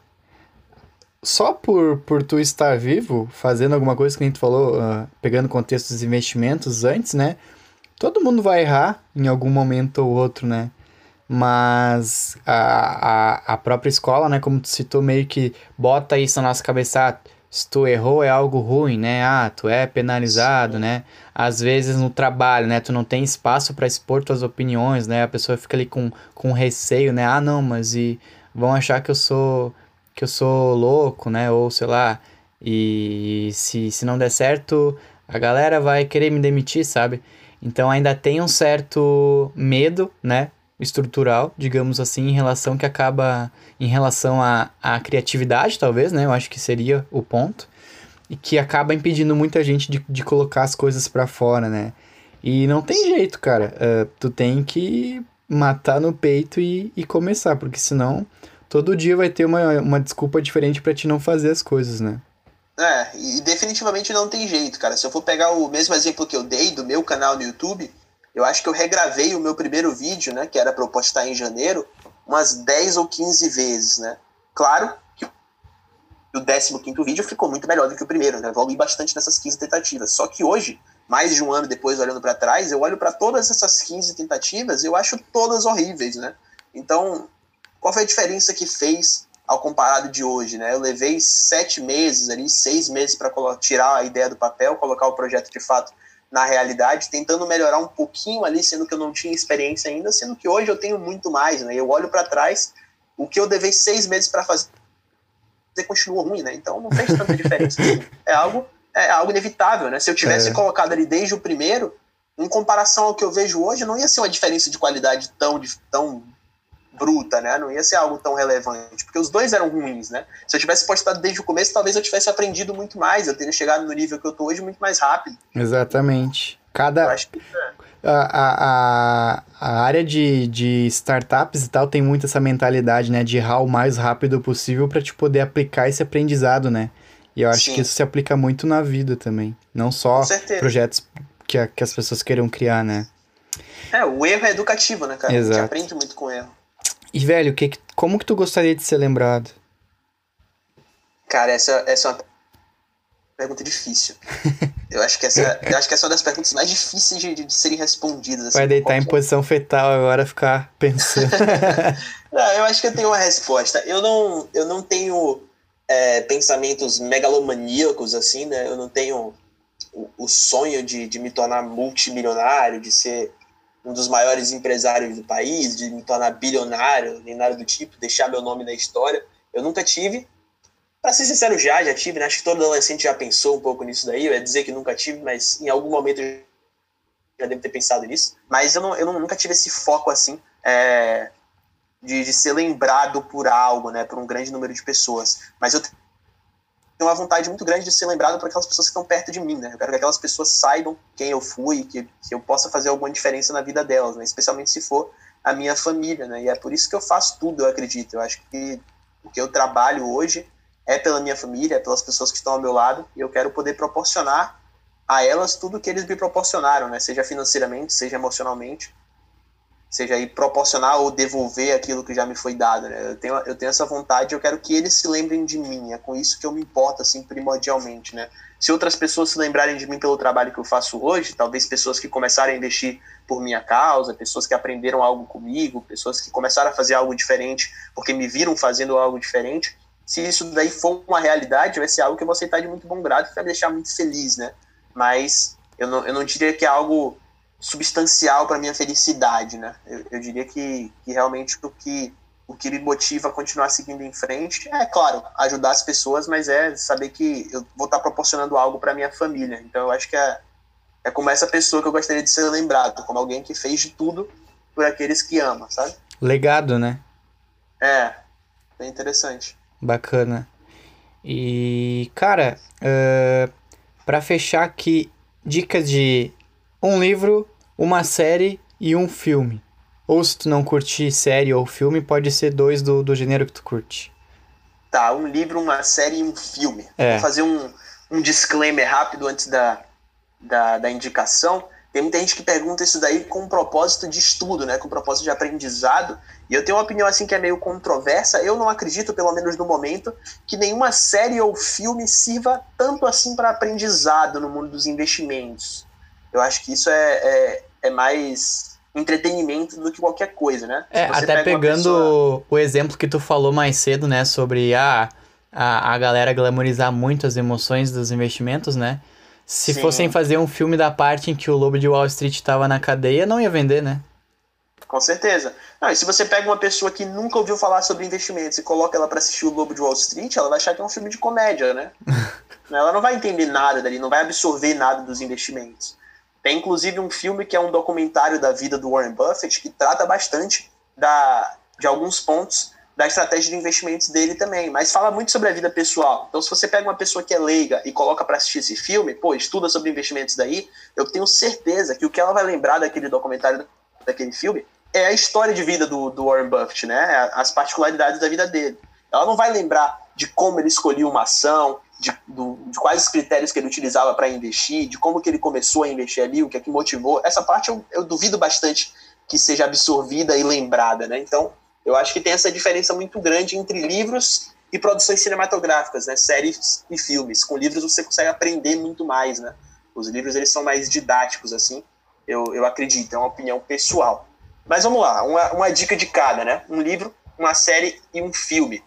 Só por, por tu estar vivo, fazendo alguma coisa que a gente falou, uh, pegando contexto dos investimentos antes, né? Todo mundo vai errar em algum momento ou outro, né? Mas a, a, a própria escola, né? Como tu citou, meio que bota isso na nossa cabeça. Ah, se tu errou é algo ruim, né? Ah, tu é penalizado, Sim. né? Às vezes no trabalho, né? Tu não tem espaço para expor tuas opiniões, né? A pessoa fica ali com, com receio, né? Ah, não, mas e vão achar que eu sou que eu sou louco, né? Ou sei lá, e se, se não der certo, a galera vai querer me demitir, sabe? Então ainda tem um certo medo, né? Estrutural, digamos assim, em relação que acaba em relação à, criatividade, talvez, né? Eu acho que seria o ponto. E que acaba impedindo muita gente de, de colocar as coisas para fora, né? E não tem jeito, cara. Uh, tu tem que matar no peito e, e começar, porque senão todo dia vai ter uma, uma desculpa diferente para te não fazer as coisas, né? É, e definitivamente não tem jeito, cara. Se eu for pegar o mesmo exemplo que eu dei do meu canal no YouTube, eu acho que eu regravei o meu primeiro vídeo, né, que era para eu postar em janeiro, umas 10 ou 15 vezes, né? Claro que o 15 vídeo ficou muito melhor do que o primeiro, né? Evolui bastante nessas 15 tentativas. Só que hoje, mais de um ano depois, olhando para trás, eu olho para todas essas 15 tentativas e eu acho todas horríveis, né? Então, qual foi a diferença que fez ao comparado de hoje, né? Eu levei sete meses ali, seis meses para tirar a ideia do papel, colocar o projeto de fato na realidade, tentando melhorar um pouquinho ali, sendo que eu não tinha experiência ainda, sendo que hoje eu tenho muito mais, né? Eu olho para trás, o que eu levei seis meses para fazer continua ruim, né? Então não fez tanta diferença. Assim. É algo é algo inevitável, né? Se eu tivesse é. colocado ali desde o primeiro, em comparação ao que eu vejo hoje, não ia ser uma diferença de qualidade tão, tão bruta, né? Não ia ser algo tão relevante, porque os dois eram ruins, né? Se eu tivesse postado desde o começo, talvez eu tivesse aprendido muito mais, eu teria chegado no nível que eu tô hoje muito mais rápido. Exatamente. Cada. Que... É. A, a, a área de, de startups e tal tem muito essa mentalidade, né? De errar o mais rápido possível para te poder aplicar esse aprendizado, né? E eu acho Sim. que isso se aplica muito na vida também. Não só projetos que, a, que as pessoas queiram criar, né? É, o erro é educativo, né, cara? Exato. A gente aprende muito com o erro. E, velho, que, como que tu gostaria de ser lembrado? Cara, essa, essa é uma pergunta difícil. Eu acho que essa, eu acho que essa é uma das perguntas mais difíceis de, de serem respondidas. Assim, Vai deitar em posição fetal agora, ficar pensando. não, eu acho que eu tenho uma resposta. Eu não, eu não tenho é, pensamentos megalomaníacos, assim, né? Eu não tenho o, o sonho de, de me tornar multimilionário, de ser um dos maiores empresários do país, de me tornar bilionário, nem nada do tipo, deixar meu nome na história. Eu nunca tive, Pra ser sincero, já, já tive, né? Acho que todo adolescente já pensou um pouco nisso daí. Eu ia dizer que nunca tive, mas em algum momento eu já devo ter pensado nisso. Mas eu, não, eu nunca tive esse foco assim é, de, de ser lembrado por algo, né? Por um grande número de pessoas. Mas eu tenho uma vontade muito grande de ser lembrado por aquelas pessoas que estão perto de mim, né? Eu quero que aquelas pessoas saibam quem eu fui, que, que eu possa fazer alguma diferença na vida delas, né? Especialmente se for a minha família, né? E é por isso que eu faço tudo, eu acredito. Eu acho que o que eu trabalho hoje é pela minha família, é pelas pessoas que estão ao meu lado, e eu quero poder proporcionar a elas tudo que eles me proporcionaram, né? Seja financeiramente, seja emocionalmente, seja aí proporcionar ou devolver aquilo que já me foi dado, né? Eu tenho, eu tenho essa vontade, eu quero que eles se lembrem de mim, é com isso que eu me importo, assim, primordialmente, né? Se outras pessoas se lembrarem de mim pelo trabalho que eu faço hoje, talvez pessoas que começaram a investir por minha causa, pessoas que aprenderam algo comigo, pessoas que começaram a fazer algo diferente porque me viram fazendo algo diferente, se isso daí for uma realidade, vai ser algo que eu vou aceitar de muito bom grado e vai me deixar muito feliz, né? Mas eu não, eu não diria que é algo substancial para minha felicidade, né? Eu, eu diria que, que realmente o que, o que me motiva a continuar seguindo em frente é, claro, ajudar as pessoas, mas é saber que eu vou estar proporcionando algo para minha família. Então eu acho que é, é como essa pessoa que eu gostaria de ser lembrado, como alguém que fez de tudo por aqueles que ama, sabe? Legado, né? É, é interessante. Bacana. E, cara, uh, para fechar aqui, dicas de um livro, uma série e um filme. Ou se tu não curtir série ou filme, pode ser dois do, do gênero que tu curte. Tá, um livro, uma série e um filme. É. Vou fazer um, um disclaimer rápido antes da, da, da indicação. Tem muita gente que pergunta isso daí com um propósito de estudo, né? Com um propósito de aprendizado. E eu tenho uma opinião assim que é meio controversa. Eu não acredito, pelo menos no momento, que nenhuma série ou filme sirva tanto assim para aprendizado no mundo dos investimentos. Eu acho que isso é, é, é mais entretenimento do que qualquer coisa, né? É, até pegando pessoa... o exemplo que tu falou mais cedo, né? Sobre a, a, a galera glamorizar muito as emoções dos investimentos, né? Se Sim. fossem fazer um filme da parte em que o Lobo de Wall Street estava na cadeia, não ia vender, né? Com certeza. Não, e se você pega uma pessoa que nunca ouviu falar sobre investimentos e coloca ela para assistir o Lobo de Wall Street, ela vai achar que é um filme de comédia, né? ela não vai entender nada dali, não vai absorver nada dos investimentos. Tem inclusive um filme que é um documentário da vida do Warren Buffett que trata bastante da, de alguns pontos da estratégia de investimentos dele também, mas fala muito sobre a vida pessoal. Então, se você pega uma pessoa que é leiga e coloca para assistir esse filme, pô, estuda sobre investimentos daí, eu tenho certeza que o que ela vai lembrar daquele documentário, daquele filme, é a história de vida do, do Warren Buffett, né? As particularidades da vida dele. Ela não vai lembrar de como ele escolhia uma ação, de, do, de quais os critérios que ele utilizava para investir, de como que ele começou a investir ali, o que é que motivou. Essa parte eu, eu duvido bastante que seja absorvida e lembrada, né? Então, eu acho que tem essa diferença muito grande entre livros e produções cinematográficas, né? Séries e filmes. Com livros você consegue aprender muito mais, né? Os livros eles são mais didáticos, assim. Eu, eu acredito, é uma opinião pessoal. Mas vamos lá, uma, uma dica de cada, né? Um livro, uma série e um filme.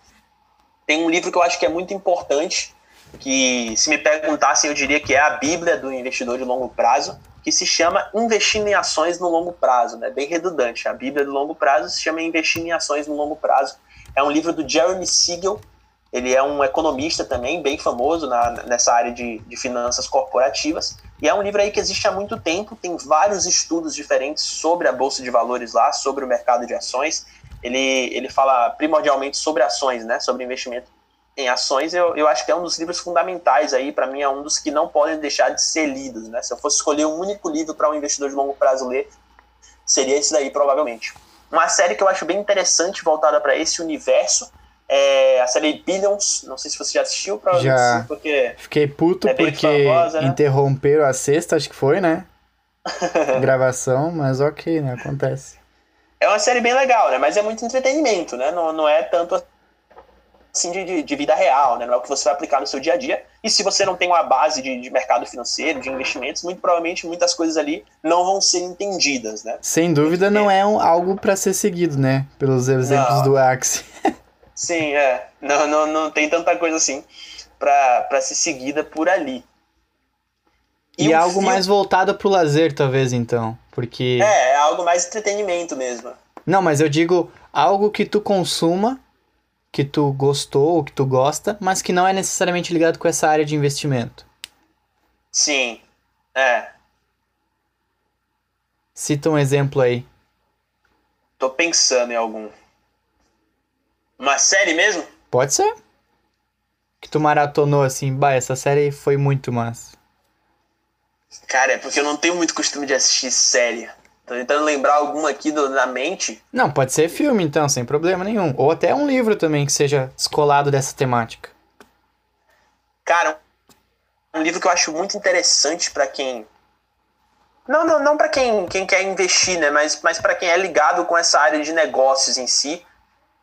Tem um livro que eu acho que é muito importante, que se me perguntassem eu diria que é a Bíblia do investidor de longo prazo, que se chama Investindo em Ações no Longo Prazo, né? Bem redundante. A Bíblia do Longo Prazo se chama Investindo em Ações no Longo Prazo. É um livro do Jeremy Siegel. Ele é um economista também, bem famoso na, nessa área de, de finanças corporativas. E é um livro aí que existe há muito tempo, tem vários estudos diferentes sobre a Bolsa de Valores lá, sobre o mercado de ações. Ele, ele fala primordialmente sobre ações, né? Sobre investimento em ações, eu, eu acho que é um dos livros fundamentais aí, para mim é um dos que não podem deixar de ser lidos, né? Se eu fosse escolher um único livro para um investidor de longo prazo ler, seria esse daí, provavelmente. Uma série que eu acho bem interessante, voltada para esse universo, é a série Billions, não sei se você já assistiu, provavelmente já. Sim, porque Fiquei puto é porque famosa, né? interromperam a sexta, acho que foi, né? Gravação, mas ok, né? Acontece. É uma série bem legal, né? Mas é muito entretenimento, né? Não, não é tanto assim de, de, vida real, né? Não é o que você vai aplicar no seu dia a dia. E se você não tem uma base de, de mercado financeiro, de investimentos, muito provavelmente muitas coisas ali não vão ser entendidas, né? Sem dúvida não é um, algo para ser seguido, né? Pelos exemplos não. do Axie. Sim, é. Não, não, não tem tanta coisa assim para ser seguida por ali. E, e algo filme... mais voltado pro lazer, talvez, então. Porque. É, é algo mais entretenimento mesmo. Não, mas eu digo algo que tu consuma que tu gostou ou que tu gosta, mas que não é necessariamente ligado com essa área de investimento. Sim, é. Cita um exemplo aí. Tô pensando em algum. Uma série mesmo? Pode ser. Que tu maratonou assim, bah, essa série foi muito massa. Cara, é porque eu não tenho muito costume de assistir série. Tô tentando lembrar alguma aqui do, na mente. Não, pode ser filme então, sem problema nenhum. Ou até um livro também que seja descolado dessa temática. Cara, um livro que eu acho muito interessante para quem. Não, não, não para quem, quem quer investir, né? Mas, mas para quem é ligado com essa área de negócios em si.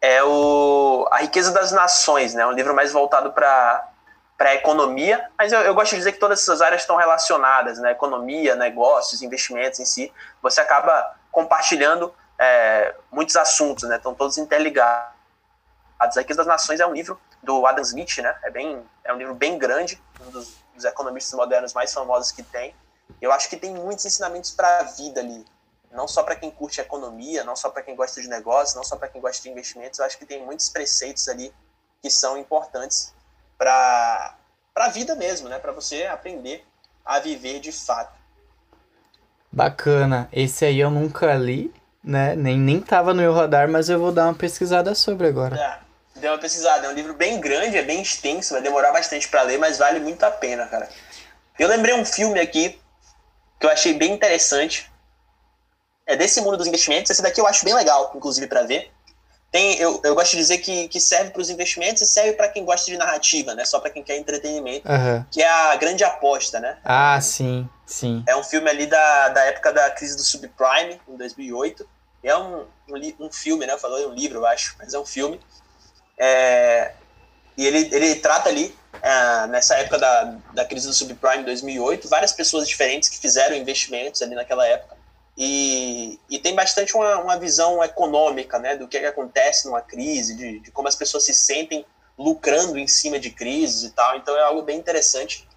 É o A Riqueza das Nações, né? Um livro mais voltado para para a economia, mas eu, eu, gosto de dizer que todas essas áreas estão relacionadas, né? Economia, negócios, investimentos em si. Você acaba compartilhando é, muitos assuntos, né? Estão todos interligados. A Riqueza das Nações é um livro do Adam Smith, né? É, bem, é um livro bem grande, um dos, dos economistas modernos mais famosos que tem. Eu acho que tem muitos ensinamentos para a vida ali. Não só para quem curte economia, não só para quem gosta de negócios, não só para quem gosta de investimentos. Eu acho que tem muitos preceitos ali que são importantes para a vida mesmo, né? Para você aprender a viver de fato. Bacana. Esse aí eu nunca li, né? Nem, nem tava no meu radar, mas eu vou dar uma pesquisada sobre agora. É, deu uma pesquisada. É um livro bem grande, é bem extenso, vai demorar bastante para ler, mas vale muito a pena, cara. Eu lembrei um filme aqui que eu achei bem interessante. É desse mundo dos investimentos. Esse daqui eu acho bem legal, inclusive, para ver tem, eu, eu gosto de dizer que, que serve para os investimentos e serve para quem gosta de narrativa, né? Só para quem quer entretenimento, uhum. que é a grande aposta, né? Ah, sim, sim. É um filme ali da, da época da crise do subprime, em 2008. É um, um, um filme, né? Eu falei um livro, eu acho, mas é um filme. É, e ele, ele trata ali, é, nessa época da, da crise do subprime, 2008, várias pessoas diferentes que fizeram investimentos ali naquela época e, e tem bastante uma, uma visão econômica né, do que, é que acontece numa crise, de, de como as pessoas se sentem lucrando em cima de crises e tal. Então é algo bem interessante.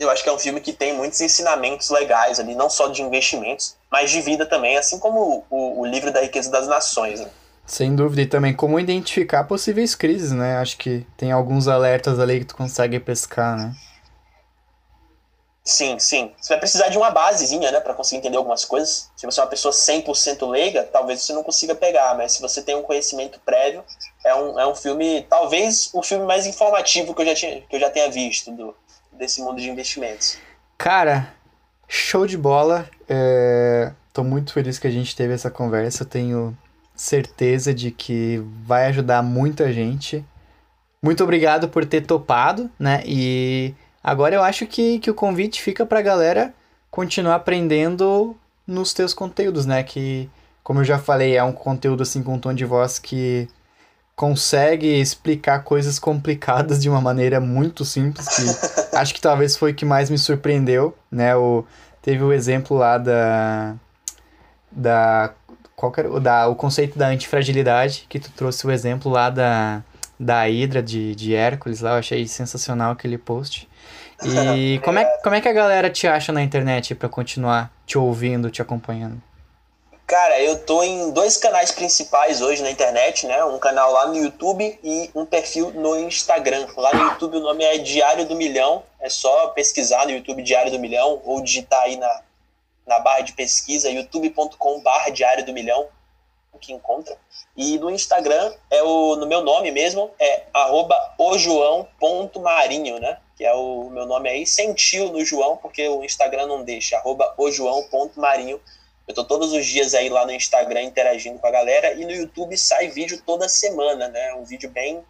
Eu acho que é um filme que tem muitos ensinamentos legais ali, não só de investimentos, mas de vida também, assim como o, o livro da riqueza das nações. Né? Sem dúvida, e também como identificar possíveis crises, né? Acho que tem alguns alertas ali que tu consegue pescar, né? Sim, sim. Você vai precisar de uma basezinha, né, para conseguir entender algumas coisas. Se você é uma pessoa 100% leiga, talvez você não consiga pegar, mas se você tem um conhecimento prévio, é um, é um filme, talvez o filme mais informativo que eu já, tinha, que eu já tenha visto do, desse mundo de investimentos. Cara, show de bola. É... Tô muito feliz que a gente teve essa conversa. Eu tenho certeza de que vai ajudar muita gente. Muito obrigado por ter topado, né? E Agora eu acho que, que o convite fica pra galera continuar aprendendo nos teus conteúdos, né? Que, como eu já falei, é um conteúdo assim com um tom de voz que consegue explicar coisas complicadas de uma maneira muito simples, que acho que talvez foi o que mais me surpreendeu, né? O, teve o exemplo lá da da qual era, da o conceito da antifragilidade, que tu trouxe o exemplo lá da da Hidra de, de Hércules lá, eu achei sensacional aquele post. E como é, como é que a galera te acha na internet para continuar te ouvindo, te acompanhando? Cara, eu tô em dois canais principais hoje na internet, né? Um canal lá no YouTube e um perfil no Instagram. Lá no YouTube o nome é Diário do Milhão. É só pesquisar no YouTube Diário do Milhão ou digitar aí na, na barra de pesquisa youtube.com barra Diário do Milhão que encontra. E no Instagram é o no meu nome mesmo, é arroba ojoão.marinho, né? Que é o meu nome aí, sentiu no João, porque o Instagram não deixa, arroba ojoão.marinho. Eu tô todos os dias aí lá no Instagram interagindo com a galera e no YouTube sai vídeo toda semana, né? Um vídeo bem,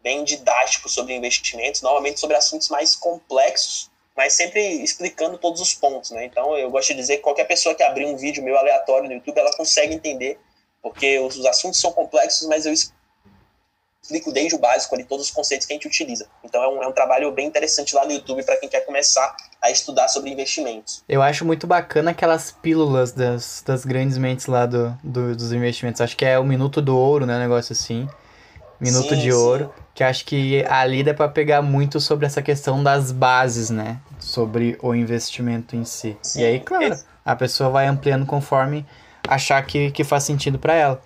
bem didático sobre investimentos, normalmente sobre assuntos mais complexos, mas sempre explicando todos os pontos, né? Então eu gosto de dizer que qualquer pessoa que abrir um vídeo meu aleatório no YouTube, ela consegue entender, porque os assuntos são complexos, mas eu explico desde o básico ali todos os conceitos que a gente utiliza. Então é um, é um trabalho bem interessante lá no YouTube para quem quer começar a estudar sobre investimentos. Eu acho muito bacana aquelas pílulas das, das grandes mentes lá do, do dos investimentos. Acho que é o minuto do ouro, né? Um negócio assim. Minuto sim, de sim. ouro. Que acho que ali dá para pegar muito sobre essa questão das bases, né? Sobre o investimento em si. Sim, e aí, claro, esse... a pessoa vai ampliando conforme achar que, que faz sentido para ela.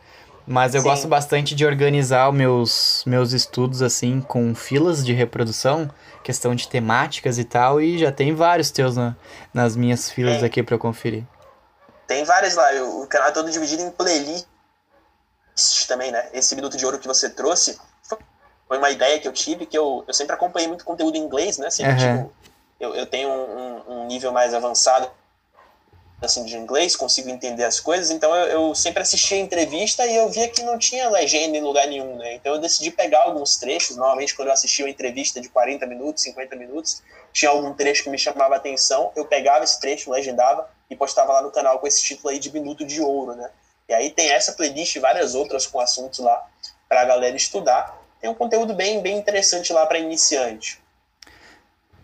Mas eu Sim. gosto bastante de organizar meus, meus estudos assim com filas de reprodução, questão de temáticas e tal, e já tem vários teus na, nas minhas filas aqui para conferir. Tem vários lá, o canal é todo dividido em playlists também, né? Esse minuto de ouro que você trouxe foi uma ideia que eu tive, que eu, eu sempre acompanhei muito conteúdo em inglês, né? Sempre, uhum. tipo, eu, eu tenho um, um nível mais avançado assim de inglês, consigo entender as coisas, então eu, eu, sempre assisti a entrevista e eu via que não tinha legenda em lugar nenhum, né? Então eu decidi pegar alguns trechos, normalmente quando eu assistia uma entrevista de 40 minutos, 50 minutos, tinha algum trecho que me chamava a atenção, eu pegava esse trecho, legendava e postava lá no canal com esse título aí de Minuto de Ouro, né? E aí tem essa playlist e várias outras com assuntos lá para a galera estudar. Tem um conteúdo bem, bem interessante lá para iniciante.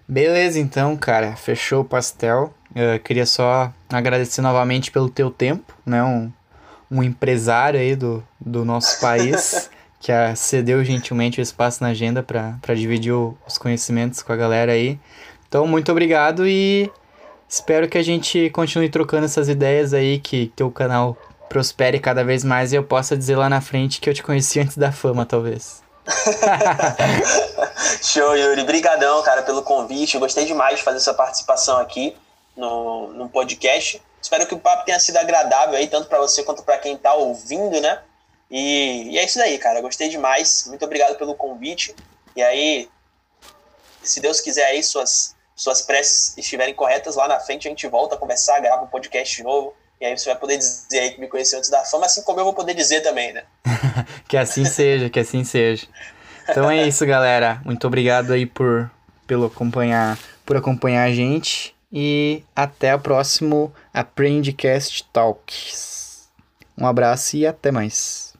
Beleza, então, cara, fechou o pastel. Eu queria só agradecer novamente pelo teu tempo, né? Um, um empresário aí do, do nosso país que cedeu gentilmente o espaço na agenda para dividir o, os conhecimentos com a galera aí. Então, muito obrigado e espero que a gente continue trocando essas ideias aí, que teu canal prospere cada vez mais e eu possa dizer lá na frente que eu te conheci antes da fama, talvez. Show, Yuri. Brigadão, cara, pelo convite. Eu gostei demais de fazer essa participação aqui no, no podcast. Espero que o papo tenha sido agradável aí, tanto para você quanto para quem está ouvindo, né? E, e, é isso aí, cara. Gostei demais. Muito obrigado pelo convite. E aí, se Deus quiser aí, suas, suas preces estiverem corretas lá na frente, a gente volta a conversar, grava um podcast de novo. E aí você vai poder dizer aí que me conheceu antes da fama, assim como eu vou poder dizer também, né? que assim seja, que assim seja. Então é isso, galera. Muito obrigado aí por, pelo acompanhar, por acompanhar a gente. E até o próximo Aprendecast Talks. Um abraço e até mais.